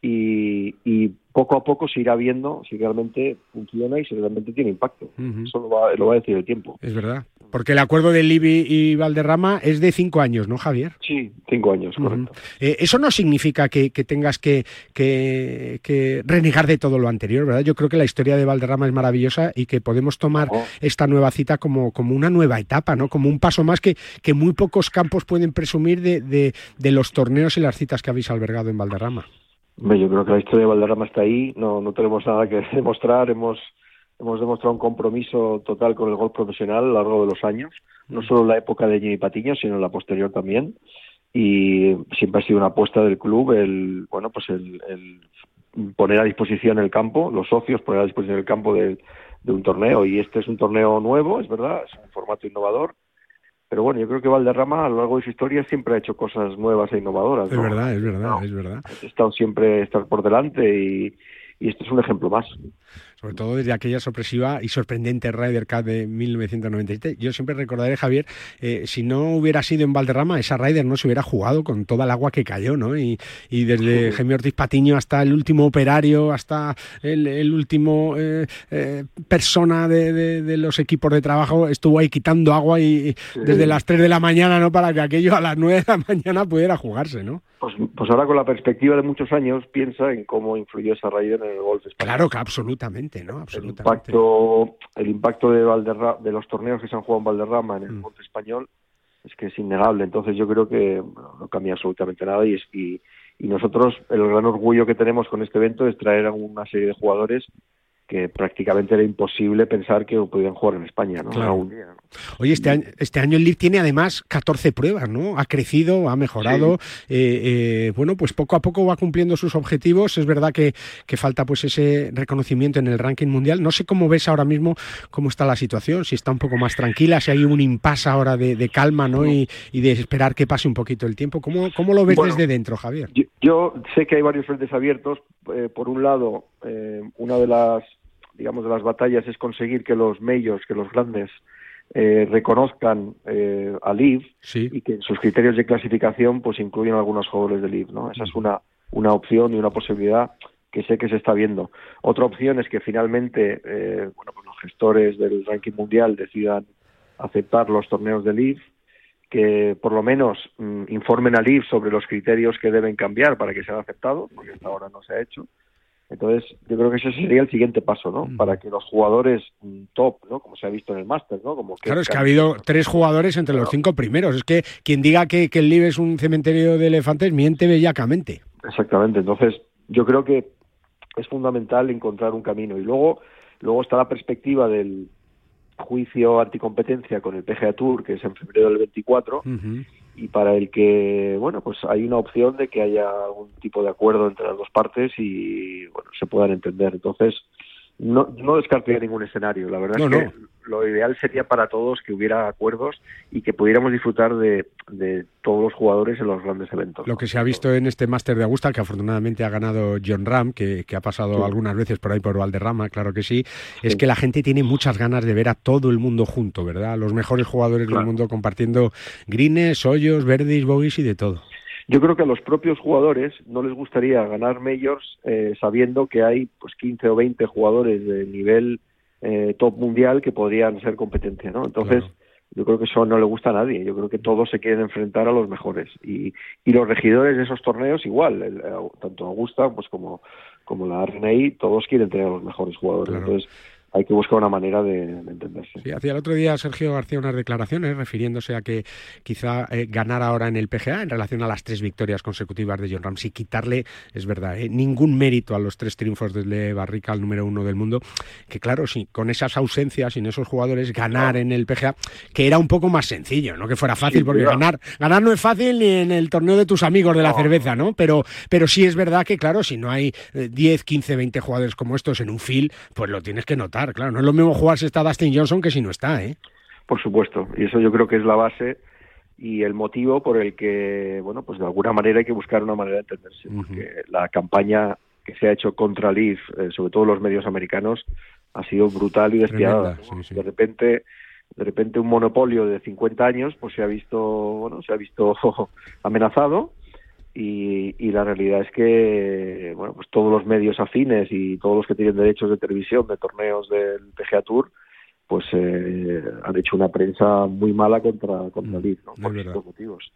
y, y, poco a poco se irá viendo si realmente funciona y si realmente tiene impacto. Eso lo va, lo va, a decir el tiempo. Es verdad. Porque el acuerdo de Libby y Valderrama es de cinco años, ¿no, Javier? Sí, cinco años, correcto. Eh, eso no significa que, tengas que, que, renegar de todo lo anterior, ¿verdad? Yo creo que la historia de Valderrama es maravillosa y que podemos tomar esta nueva cita como, como una nueva etapa, ¿no? Como un paso más que, que muy pocos campos pueden presumir de, de, de los torneos y las citas que habéis albergado en Valderrama. Yo creo que la historia de Valderrama está ahí, no, no tenemos nada que [LAUGHS] demostrar, hemos, hemos demostrado un compromiso total con el golf profesional a lo largo de los años, no mm. solo en la época de Jimmy Patiño, sino en la posterior también, y siempre ha sido una apuesta del club el, bueno, pues el, el poner a disposición el campo, los socios poner a disposición el campo de, de un torneo, y este es un torneo nuevo, es verdad, es un formato innovador, pero bueno, yo creo que Valderrama a lo largo de su historia siempre ha hecho cosas nuevas e innovadoras. Es verdad, es verdad, es verdad. Ha estado siempre estar por delante y, y este es un ejemplo más sobre todo desde aquella sorpresiva y sorprendente Ryder Cup de 1997. Yo siempre recordaré, Javier, eh, si no hubiera sido en Valderrama, esa Ryder no se hubiera jugado con toda el agua que cayó, ¿no? Y, desde Gemio Ortiz Patiño hasta el último operario, hasta el, último eh, eh, persona de, los equipos de trabajo, estuvo ahí quitando agua y desde las 3 de la mañana, ¿no? Para que aquello a las 9 de la mañana pudiera jugarse, ¿no? Pues, pues ahora con la perspectiva de muchos años, piensa en cómo influyó esa Ryder en el golf español. Claro que absolutamente. El impacto, el impacto de, Valderra, de los torneos que se han jugado en Valderrama en el mm. español es que es innegable. Entonces yo creo que no cambia absolutamente nada y, es, y, nosotros el gran orgullo que tenemos con este evento es traer a una serie de jugadores que prácticamente era imposible pensar que podían jugar en España, ¿no? Algún día, Oye, este año, este año el Leaf tiene además 14 pruebas, ¿no? Ha crecido, ha mejorado. Eh, eh, bueno, pues poco a poco va cumpliendo sus objetivos. Es verdad que, que, falta pues ese reconocimiento en el ranking mundial. No sé cómo ves ahora mismo cómo está la situación, si está un poco más tranquila, si hay un impasse ahora de, calma, ¿no? Y, de esperar que pase un poquito el tiempo. ¿Cómo, cómo lo ves desde dentro, Javier? Yo, sé que hay varios frentes abiertos. Eh, por un lado, una de las digamos de las batallas es conseguir que los medios, que los grandes eh, reconozcan eh, a Liv y que sus criterios de clasificación pues incluyan algunos jugadores de Liv, ¿no? Esa es una, una opción y una posibilidad que sé que se está viendo. Otra opción es que finalmente eh, bueno, pues los gestores del ranking mundial decidan aceptar los torneos de Liv, que por lo menos mm, informen a Liv sobre los criterios que deben cambiar para que sean aceptados, porque hasta ahora no se ha hecho. Entonces, yo creo que ese sería el siguiente paso, ¿no? Para que los jugadores mm, top, ¿no? Como se ha visto en el máster, ¿no? Como claro, es que ha habido tres jugadores entre los cinco primeros. Es que quien diga que, el LIB es un cementerio de elefantes miente bellacamente. Exactamente. Entonces, yo creo que es fundamental encontrar un camino. Y luego, luego está la perspectiva del juicio anticompetencia con el PGA Tour, que es en febrero del 24, y para el que, bueno, pues hay una opción de que haya algún tipo de acuerdo entre las dos partes y, bueno, se puedan entender. Entonces, no, no descartaría ningún escenario. La verdad es que lo ideal sería para todos que hubiera acuerdos y que pudiéramos disfrutar de, todos los jugadores en los grandes eventos. Lo que se ha visto en este Máster de Augusta, que afortunadamente ha ganado John Ram, que, ha pasado algunas veces por ahí por Valderrama, claro que sí, es que la gente tiene muchas ganas de ver a todo el mundo junto, ¿verdad? Los mejores jugadores del mundo compartiendo grines, hoyos, verdes, bogies y de todo. Yo creo que a los propios jugadores no les gustaría ganar majors eh, sabiendo que hay pues 15 o 20 jugadores de nivel eh, top mundial que podrían ser competencia, ¿no? Entonces, yo creo que eso no le gusta a nadie. Yo creo que todos se quieren enfrentar a los mejores y, y los regidores de esos torneos igual, el, tanto Augusta pues como como la RNI, todos quieren tener a los mejores jugadores. Entonces, hay que buscar una manera de, entenderse. Sí, hacía el otro día Sergio García unas declaraciones refiriéndose a que quizá eh, ganar ahora en el PGA en relación a las tres victorias consecutivas de John Ramsey, quitarle, es verdad, eh, ningún mérito a los tres triunfos de Barrica, al número uno del mundo, que claro, sí, con esas ausencias, sin esos jugadores, ganar en el PGA, que era un poco más sencillo, no que fuera fácil, porque ganar, ganar no es fácil ni en el torneo de tus amigos de la cerveza, ¿no? Pero, pero sí es verdad que, claro, si no hay 10, 15, 20 jugadores como estos en un field, pues lo tienes que notar claro. No es lo mismo jugar si está Dustin Johnson que si no está, ¿eh? Por supuesto. Y eso yo creo que es la base y el motivo por el que, bueno, pues de alguna manera hay que buscar una manera de entenderse. Porque la campaña que se ha hecho contra Leaf, eh, sobre todo los medios americanos, ha sido brutal y despiadada. De repente de repente un monopolio de 50 años pues se ha visto bueno se ha visto [LAUGHS] amenazado y, la realidad es que bueno pues todos los medios afines y todos los que tienen derechos de televisión de torneos del PGA Tour pues eh, han hecho una prensa muy mala contra contra mm, ¿no? por estos motivos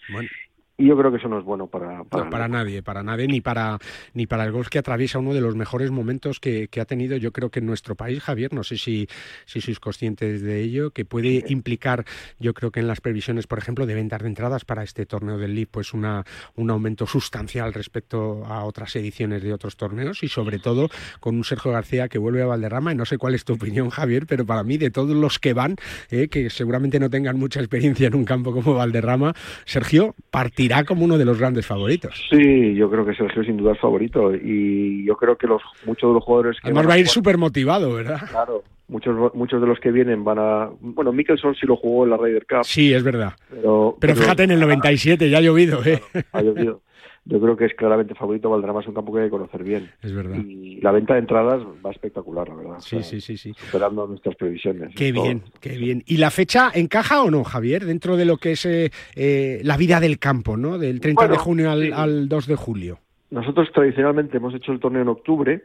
y yo creo que eso no es bueno para para, para nadie. para nadie ni para ni para el golf que atraviesa uno de los mejores momentos que, ha tenido yo creo que en nuestro país Javier no sé si si sois conscientes de ello que puede implicar yo creo que en las previsiones por ejemplo de ventas de entradas para este torneo del LIP pues una un aumento sustancial respecto a otras ediciones de otros torneos y sobre todo con un Sergio García que vuelve a Valderrama y no sé cuál es tu opinión Javier pero para mí de todos los que van eh, que seguramente no tengan mucha experiencia en un campo como Valderrama Sergio partir irá como uno de los grandes favoritos. Sí, yo creo que Sergio sin duda es favorito y yo creo que los muchos de los jugadores que Además va a ir súper motivado, ¿verdad? Claro, muchos muchos de los que vienen van a bueno Mickelson sí lo jugó en la Ryder Cup sí es verdad pero, pero, fíjate en el 97 ya ha llovido ¿eh? ha llovido yo creo que es claramente favorito. Valderrama es un campo que hay que conocer bien. Es verdad. Y la venta de entradas va espectacular, la verdad. Sí, sí, sí, sí. Superando nuestras previsiones. Qué bien, qué bien. ¿Y la fecha encaja o no, Javier, dentro de lo que es eh, eh, la vida del campo, ¿no? Del 30 de junio al, 2 de julio. Nosotros tradicionalmente hemos hecho el torneo en octubre.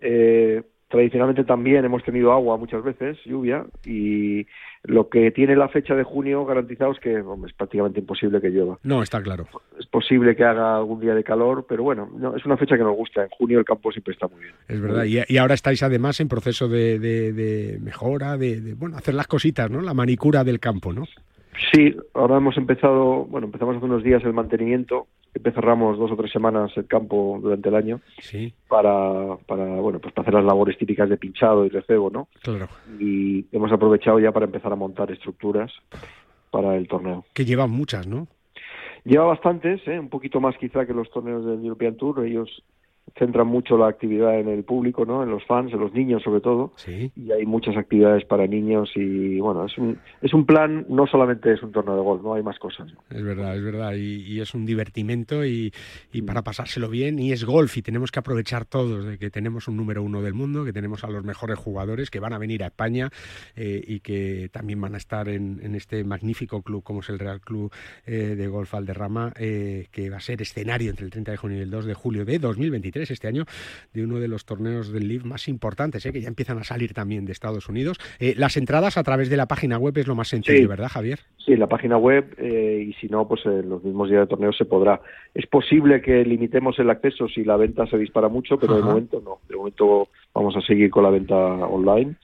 Eh, tradicionalmente también hemos tenido agua muchas veces, lluvia, y lo que tiene la fecha de junio garantizado es que es prácticamente imposible que llueva. No, está claro. Es posible que haga algún día de calor, pero bueno, no, es una fecha que nos gusta. En junio el campo siempre está muy bien. Es verdad. Y, ahora estáis además en proceso de, de, mejora, de, bueno, hacer las cositas, ¿no? La manicura del campo, ¿no? Sí, ahora hemos empezado, bueno, empezamos hace unos días el mantenimiento, empezamos dos o tres semanas el campo durante el año sí. para, para, bueno, pues para hacer las labores típicas de pinchado y recebo, ¿no? Claro. Y hemos aprovechado ya para empezar a montar estructuras para el torneo. Que llevan muchas, ¿no? Lleva bastantes, ¿eh? un poquito más quizá que los torneos del European Tour. Ellos centran mucho la actividad en el público, ¿no? En los fans, en los niños sobre todo. Sí. Y hay muchas actividades para niños y bueno, es un, es un plan, no solamente es un torneo de golf, no hay más cosas. ¿no? Es verdad, es verdad. Y, y es un divertimento y, y, para pasárselo bien. Y es golf y tenemos que aprovechar todos de que tenemos un número uno del mundo, que tenemos a los mejores jugadores que van a venir a España eh, y que también van a estar en, en, este magnífico club como es el Real Club eh, de Golf Valderrama, eh, que va a ser escenario entre el 30 de junio y el 2 de julio de 2023, este año, de uno de los torneos del LIV más importantes, que ya empiezan a salir también de Estados Unidos. las entradas a través de la página web es lo más sencillo, Sí. ¿verdad, Javier? Sí, la página web eh, y si no, pues en los mismos días de torneo se podrá. Es posible que limitemos el acceso si la venta se dispara mucho, pero de momento no. De momento vamos a seguir con la venta online.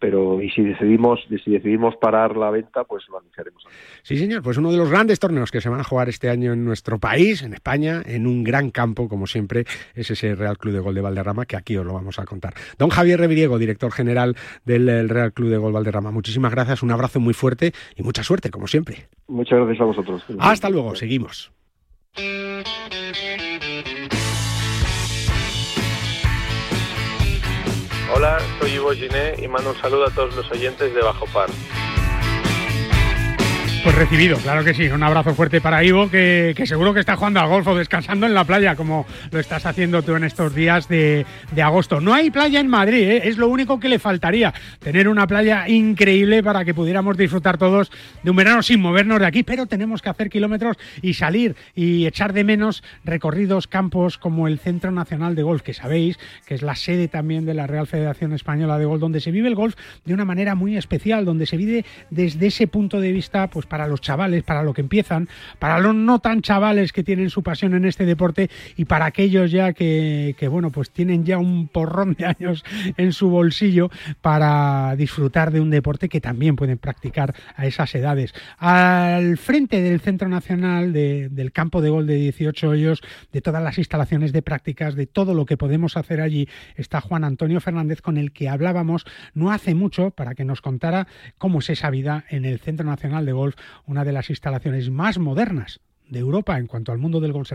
Pero y si decidimos si decidimos parar la venta, pues lo anunciaremos. Sí, señor, pues uno de los grandes torneos que se van a jugar este año en nuestro país, en España, en un gran campo, como siempre, es ese Real Club de Gol de Valderrama, que aquí os lo vamos a contar. Don Javier Reviriego, director general del el Real Club de Gol Valderrama, muchísimas gracias, un abrazo muy fuerte y mucha suerte, como siempre. Muchas gracias a vosotros. Hasta luego, seguimos. Hola, soy Ivo Giné y mando un saludo a todos los oyentes de Bajo Par. Pues recibido, claro que sí. Un abrazo fuerte para Ivo, que, que, seguro que está jugando al golf o descansando en la playa, como lo estás haciendo tú en estos días de, de agosto. No hay playa en Madrid, ¿eh? es lo único que le faltaría. Tener una playa increíble para que pudiéramos disfrutar todos de un verano sin movernos de aquí, pero tenemos que hacer kilómetros y salir y echar de menos recorridos, campos como el Centro Nacional de Golf, que sabéis que es la sede también de la Real Federación Española de Golf, donde se vive el golf de una manera muy especial, donde se vive desde ese punto de vista, pues para los chavales, para los que empiezan, para los no tan chavales que tienen su pasión en este deporte y para aquellos ya que, que, bueno, pues tienen ya un porrón de años en su bolsillo para disfrutar de un deporte que también pueden practicar a esas edades. Al frente del Centro Nacional de, del campo de gol de 18 hoyos, de todas las instalaciones de prácticas, de todo lo que podemos hacer allí, está Juan Antonio Fernández con el que hablábamos no hace mucho para que nos contara cómo es esa vida en el Centro Nacional de Golf, una de las instalaciones más modernas de Europa en cuanto al mundo del golf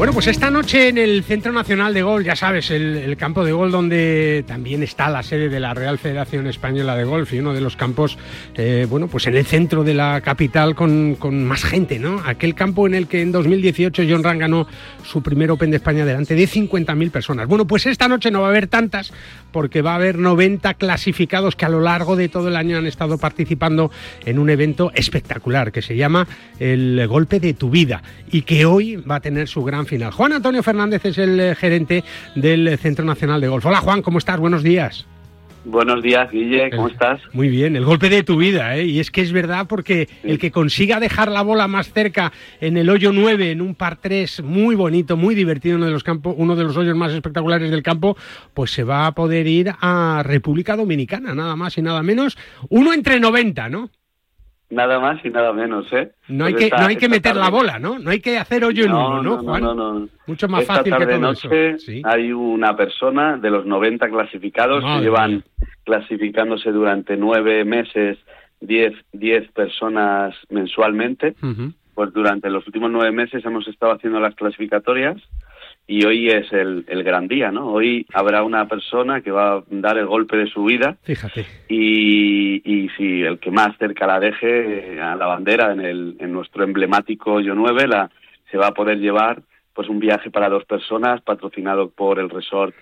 Bueno, pues esta noche en el Centro Nacional de Golf, ya sabes, el, campo de golf donde también está la sede de la Real Federación Española de Golf y uno de los campos, eh, bueno, pues en el centro de la capital con, con, más gente, ¿no? Aquel campo en el que en 2018 John Ram ganó su primer Open de España delante de 50.000 personas. Bueno, pues esta noche no va a haber tantas porque va a haber 90 clasificados que a lo largo de todo el año han estado participando en un evento espectacular que se llama el Golpe de tu Vida y que hoy va a tener su gran final. Juan Antonio Fernández es el eh, gerente del Centro Nacional de Golf. Hola Juan, ¿cómo estás? Buenos días. Buenos días, Guille, ¿cómo estás? Muy bien, el golpe de tu vida, ¿eh? Y es que es verdad porque sí. el que consiga dejar la bola más cerca en el hoyo 9, en un par 3 muy bonito, muy divertido, uno de los campos, uno de los hoyos más espectaculares del campo, pues se va a poder ir a República Dominicana, nada más y nada menos. Uno entre 90, ¿no? Nada más y nada menos, ¿eh? No hay pues que, esta, no hay que meter tarde. la bola, ¿no? No hay que hacer hoyo en uno, ¿no, Juan? No, no, no. Mucho más esta fácil tarde que todo noche eso. ¿Sí? Hay una persona de los 90 clasificados Madre que llevan clasificándose durante nueve meses, 10 diez personas mensualmente. Uh -huh. Pues durante los últimos nueve meses hemos estado haciendo las clasificatorias y hoy es el, el, gran día, ¿no? Hoy habrá una persona que va a dar el golpe de su vida. Fíjate. Y, y si el que más cerca la deje eh, a la bandera en, el, en nuestro emblemático hoyo 9, la, se va a poder llevar pues un viaje para dos personas patrocinado por el resort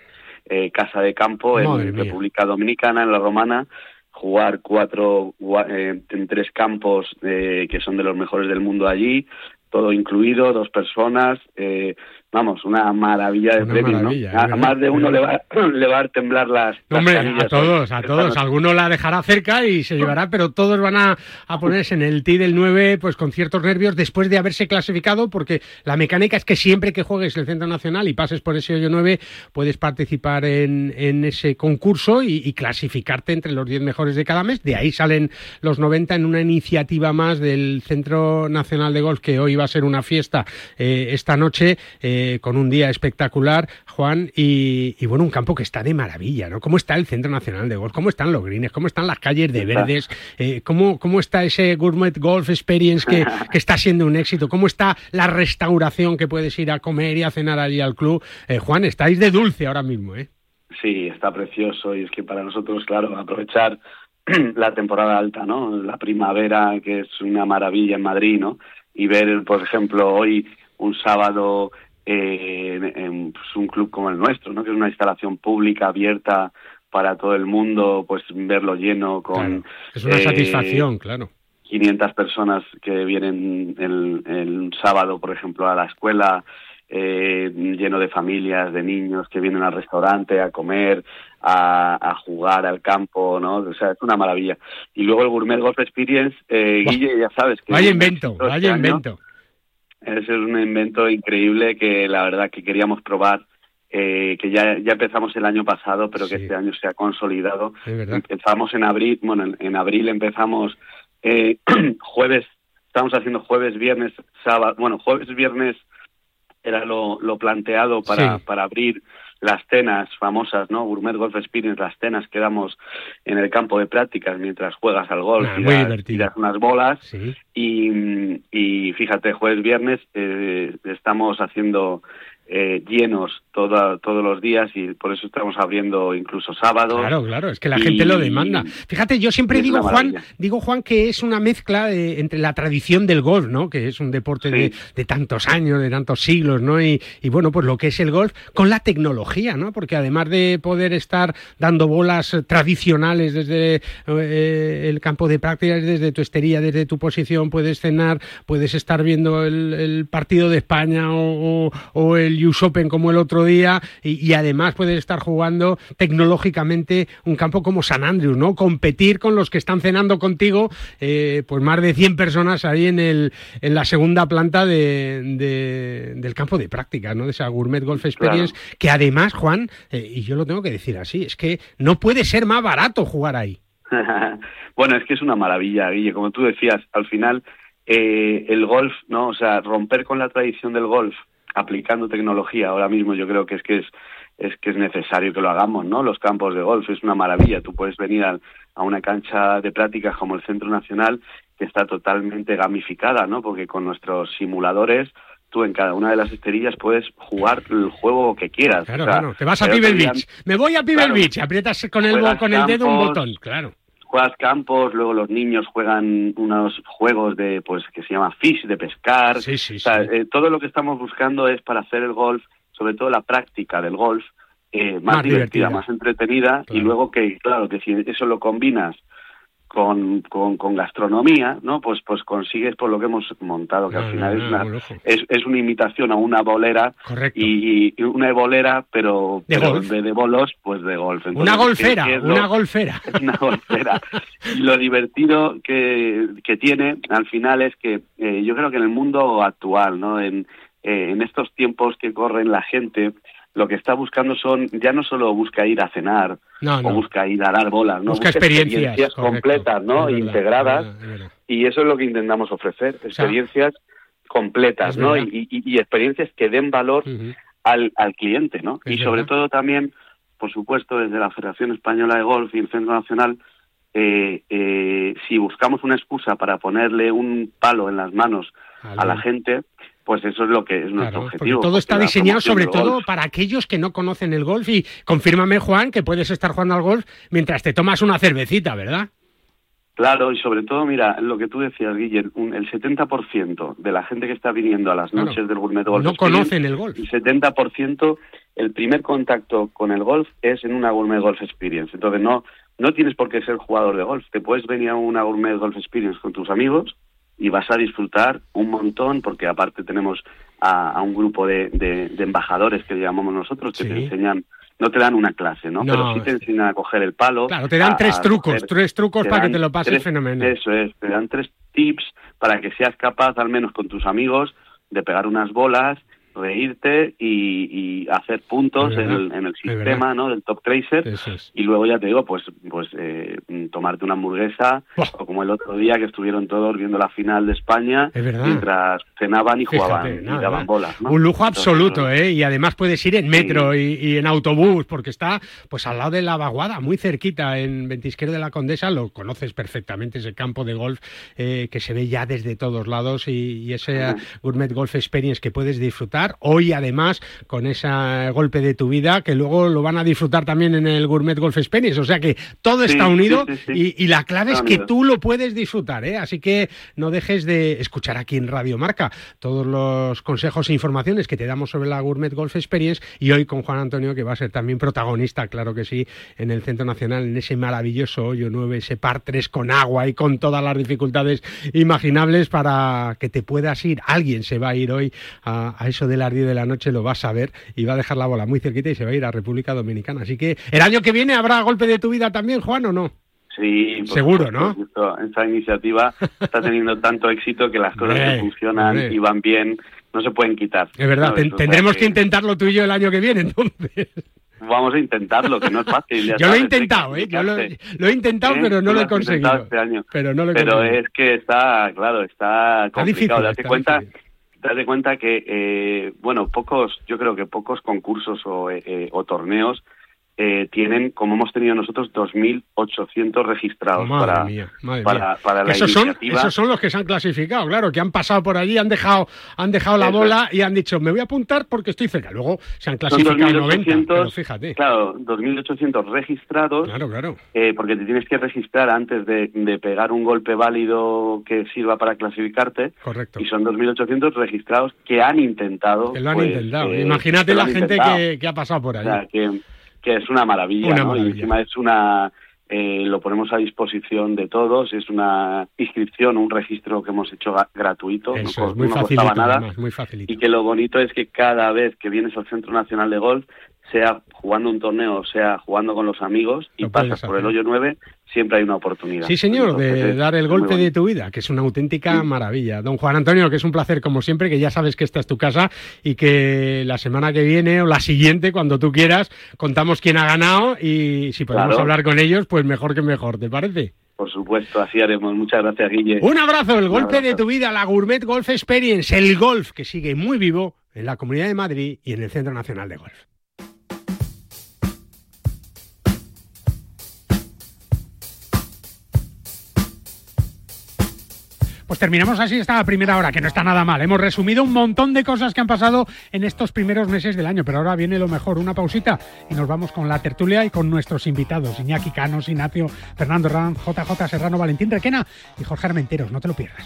eh, Casa de Campo Madre en mía. República Dominicana, en la Romana, jugar cuatro eh, en tres campos eh, que son de los mejores del mundo allí, todo incluido, dos personas, eh, vamos, una maravilla de premio, ¿no? A, más de uno le va, [CLEARS THROAT] le va a temblar las, Hombre, a todos, a todos. Alguno la dejará cerca y se llevará, pero todos van a, a ponerse en el tee del 9 pues con ciertos nervios después de haberse clasificado, porque la mecánica es que siempre que juegues el Centro Nacional y pases por ese hoyo 9, puedes participar en, en ese concurso y, clasificarte entre los 10 mejores de cada mes. De ahí salen los 90 en una iniciativa más del Centro Nacional de Golf, que hoy va a ser una fiesta eh, esta noche. Eh, eh, con un día espectacular, Juan, y, bueno, un campo que está de maravilla, ¿no? ¿Cómo está el Centro Nacional de Golf? ¿Cómo están los greens? ¿Cómo están las calles de verdes? Eh, ¿cómo, ¿Cómo está ese Gourmet Golf Experience que, [LAUGHS] que, está siendo un éxito? ¿Cómo está la restauración que puedes ir a comer y a cenar allí al club? Eh, Juan, estáis de dulce ahora mismo, ¿eh? Sí, está precioso y es que para nosotros, claro, aprovechar [CLEARS THROAT] la temporada alta, ¿no? La primavera, que es una maravilla en Madrid, ¿no? Y ver, por ejemplo, hoy un sábado eh, en, pues, un club como el nuestro, ¿no? que es una instalación pública abierta para todo el mundo, pues verlo lleno con... Es una satisfacción, claro. 500 personas que vienen el, el sábado, por ejemplo, a la escuela, eh, lleno de familias, de niños que vienen al restaurante a comer, a, a, jugar al campo, ¿no? O sea, es una maravilla. Y luego el Gourmet Golf Experience, eh, Guille, ya sabes que... Vaya invento, vaya este invento. Ese es un invento increíble que la verdad que queríamos probar, eh, que ya, ya empezamos el año pasado, pero que este año se ha consolidado. Empezamos en abril, bueno, en, abril empezamos eh, [CLEARS THROAT] jueves, estamos haciendo jueves, viernes, sábado, bueno, jueves, viernes era lo, lo planteado para, para abrir las cenas famosas, ¿no? Gourmet Golf Experience, las cenas que damos en el campo de prácticas mientras juegas al golf ah, y, das, unas bolas. Y, y, fíjate, jueves, viernes eh, estamos haciendo eh, llenos todos los días y por eso estamos abriendo incluso sábados. Claro, claro, es que la gente lo demanda. Fíjate, yo siempre digo, Juan, digo, Juan, que es una mezcla entre la tradición del golf, ¿no? Que es un deporte de, de, tantos años, de tantos siglos, ¿no? Y, y, bueno, pues lo que es el golf con la tecnología, ¿no? Porque además de poder estar dando bolas tradicionales desde eh, el campo de prácticas, desde tu estería, desde tu posición, puedes cenar, puedes estar viendo el, partido de España o, o el US Open como el otro día y, además puedes estar jugando tecnológicamente un campo como San Andrews, ¿no? Competir con los que están cenando contigo, eh, pues más de 100 personas ahí en, el, en la segunda planta de, del campo de práctica, ¿no? De esa Gourmet Golf Experience, que además, Juan, eh, y yo lo tengo que decir así, es que no puede ser más barato jugar ahí. [LAUGHS] bueno, es que es una maravilla, Guille. Como tú decías, al final eh, el golf, ¿no? O sea, romper con la tradición del golf aplicando tecnología ahora mismo yo creo que es que es es que es necesario que lo hagamos, ¿no? Los campos de golf es una maravilla. Tú puedes venir a, una cancha de prácticas como el Centro Nacional que está totalmente gamificada, ¿no? Porque con nuestros simuladores tú en cada una de las esterillas puedes jugar el juego que quieras. Claro, claro. Te vas a Pebble Beach. Me voy a Pebble Beach. Aprietas con el, con el dedo un botón. Claro juegas campos, luego los niños juegan unos juegos de, pues, que se llama fish, de pescar. Sí, sí, eh, todo lo que estamos buscando es para hacer el golf, sobre todo la práctica del golf, eh, más, divertida, más entretenida, y luego que, claro, que si eso lo combinas con, con, con, gastronomía, ¿no? Pues, pues consigues por lo que hemos montado, que al final es, una, es, es, una imitación a una bolera y, y, una bolera, pero, ¿De, pero de, bolos, pues de golf. una golfera, una golfera. [LAUGHS] Una golfera. y lo divertido que, que tiene al final es que eh, yo creo que en el mundo actual, ¿no? En, eh, en estos tiempos que corren la gente lo que está buscando son, ya no solo busca ir a cenar o busca ir a dar bolas, ¿no? busca, experiencias, completas, ¿no? Integradas. Y eso es lo que intentamos ofrecer, experiencias completas, ¿no? Y, experiencias que den valor al, al cliente, ¿no? y sobre todo también, por supuesto, desde la Federación Española de Golf y el Centro Nacional, eh, eh, si buscamos una excusa para ponerle un palo en las manos a la gente, pues eso es lo que es nuestro objetivo. Todo está diseñado sobre todo para aquellos que no conocen el golf y confírmame Juan que puedes estar jugando al golf mientras te tomas una cervecita, ¿verdad? Claro, y sobre todo, mira, lo que tú decías, Guillermo, el 70% de la gente que está viniendo a las noches del Gourmet Golf... No conocen el golf. El 70%, el primer contacto con el golf es en una Gourmet Golf Experience. Entonces, no, no tienes por qué ser jugador de golf. Te puedes venir a una Gourmet Golf Experience con tus amigos, y vas a disfrutar un montón porque aparte tenemos a, un grupo de, de, embajadores que llamamos nosotros que te enseñan no te dan una clase, ¿no? Pero sí te enseñan a coger el palo. Claro, te dan tres trucos, tres trucos para que te lo pases fenomenal. Eso es, te dan tres tips para que seas capaz, al menos con tus amigos, de pegar unas bolas reírte y, hacer puntos en el, en el sistema ¿no? del top tracer. Y luego ya te digo pues pues eh, tomarte una hamburguesa o como el otro día que estuvieron todos viendo la final de España mientras cenaban y jugaban y daban bolas un lujo absoluto eh y además puedes ir en metro y, en autobús porque está pues al lado de la vaguada muy cerquita en Ventisquero de la Condesa. Lo conoces perfectamente ese campo de golf eh, que se ve ya desde todos lados y, ese gourmet golf experience que puedes disfrutar Hoy, además, con ese golpe de tu vida, que luego lo van a disfrutar también en el Gourmet Golf Experience. O sea que todo está unido y, la clave es que tú lo puedes disfrutar. ¿eh? Así que no dejes de escuchar aquí en Radio Marca todos los consejos e informaciones que te damos sobre la Gourmet Golf Experience. Y hoy con Juan Antonio, que va a ser también protagonista, claro que sí, en el Centro Nacional, en ese maravilloso hoyo 9, ese par 3 con agua y con todas las dificultades imaginables para que te puedas ir. Alguien se va a ir hoy a, a eso de las 10 de la noche lo vas a ver y va a dejar la bola muy cerquita y se va a ir a República Dominicana. Así que el año que viene habrá golpe de tu vida también, Juan, ¿o no? Sí, seguro, ¿no? Esta iniciativa está teniendo tanto éxito que las cosas que funcionan y van bien no se pueden quitar. Es verdad, tendremos que... intentarlo tú y yo el año que viene, [LAUGHS] entonces. Vamos a intentarlo, que no es fácil. yo lo he intentado, ¿eh? Yo lo, he intentado, pero no lo he conseguido. Este año. Pero no lo he Pero es que está, claro, está complicado. Date cuenta date cuenta que, eh, bueno, pocos, yo creo que pocos concursos o, eh, eh o torneos eh, tienen, como hemos tenido nosotros, 2.800 registrados para, para, la esos Son, esos son los que se han clasificado, claro, que han pasado por allí, han dejado, han dejado la bola y han dicho, me voy a apuntar porque estoy cerca. Luego se han clasificado 90, fíjate. Claro, 2.800 registrados, claro, claro. Eh, porque te tienes que registrar antes de, pegar un golpe válido que sirva para clasificarte. Correcto. Y son 2.800 registrados que han intentado. Que lo han pues, intentado. Eh, Imagínate la gente que, ha pasado por allí que es una maravilla, ¿no? Y encima es una, eh, lo ponemos a disposición de todos, es una inscripción, un registro que hemos hecho gratuito, no, muy costaba nada. muy y que lo bonito es que cada vez que vienes al Centro Nacional de Golf, sea jugando un torneo, sea jugando con los amigos y pasas por el hoyo 9, siempre hay una oportunidad. Sí, señor, de dar el golpe de tu vida, que es una auténtica maravilla. Don Juan Antonio, que es un placer como siempre, que ya sabes que esta es tu casa y que la semana que viene o la siguiente, cuando tú quieras, contamos quién ha ganado y si podemos hablar con ellos, pues mejor que mejor, ¿te parece? Por supuesto, así haremos. Muchas gracias, Guille. Un abrazo, el golpe de tu vida, la Gourmet Golf Experience, el golf que sigue muy vivo en la Comunidad de Madrid y en el Centro Nacional de Golf. Pues terminamos así esta primera hora, que no está nada mal. Hemos resumido un montón de cosas que han pasado en estos primeros meses del año, pero ahora viene lo mejor, una pausita y nos vamos con la tertulia y con nuestros invitados, Iñaki Canos, Ignacio, Fernando Ram, JJ Serrano, Valentín Requena y Jorge Armenteros. No te lo pierdas.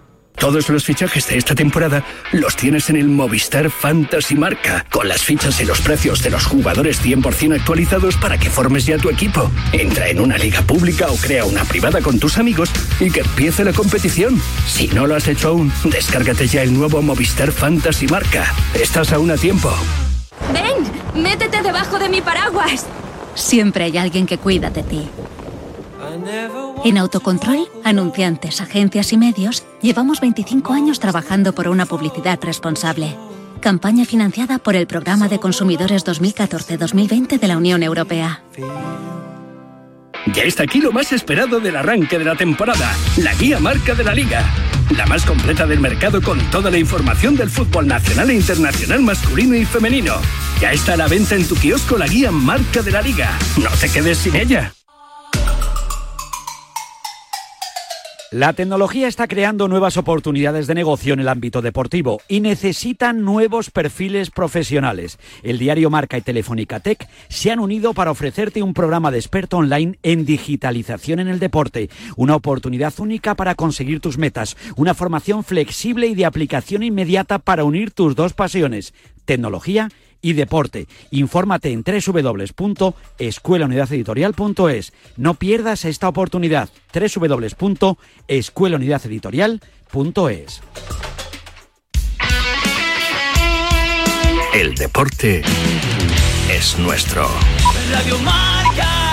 Todos los fichajes de esta temporada los tienes en el Movistar Fantasy Marca, con las fichas y los precios de los jugadores 100% actualizados para que formes ya tu equipo. Entra en una liga pública o crea una privada con tus amigos y que empiece la competición. Si no lo has hecho aún, descárgate ya el nuevo Movistar Fantasy Marca. Estás aún a tiempo. ¡Ven! ¡Métete debajo de mi paraguas! Siempre hay alguien que cuida de ti. En Autocontrol, anunciantes, agencias y medios, llevamos 25 años trabajando por una publicidad responsable. Campaña financiada por el Programa de Consumidores 2014-2020 de la Unión Europea. Ya está aquí lo más esperado del arranque de la temporada, la guía marca de la liga. la más completa del mercado con toda la información del fútbol nacional e internacional masculino y femenino. Ya está a la venta en tu kiosco la guía Marca de la Liga. No te quedes sin ella. La tecnología está creando nuevas oportunidades de negocio en el ámbito deportivo y necesitan nuevos perfiles profesionales. El diario Marca y Telefónica Tech se han unido para ofrecerte un programa de experto online en digitalización en el deporte, una oportunidad única para conseguir tus metas, una formación flexible y de aplicación inmediata para unir tus dos pasiones, tecnología deporte. Infórmate en www.escuelaunidadeditorial.es. No pierdas esta oportunidad. www.escuelaunidadeditorial.es. El deporte es nuestro. Radio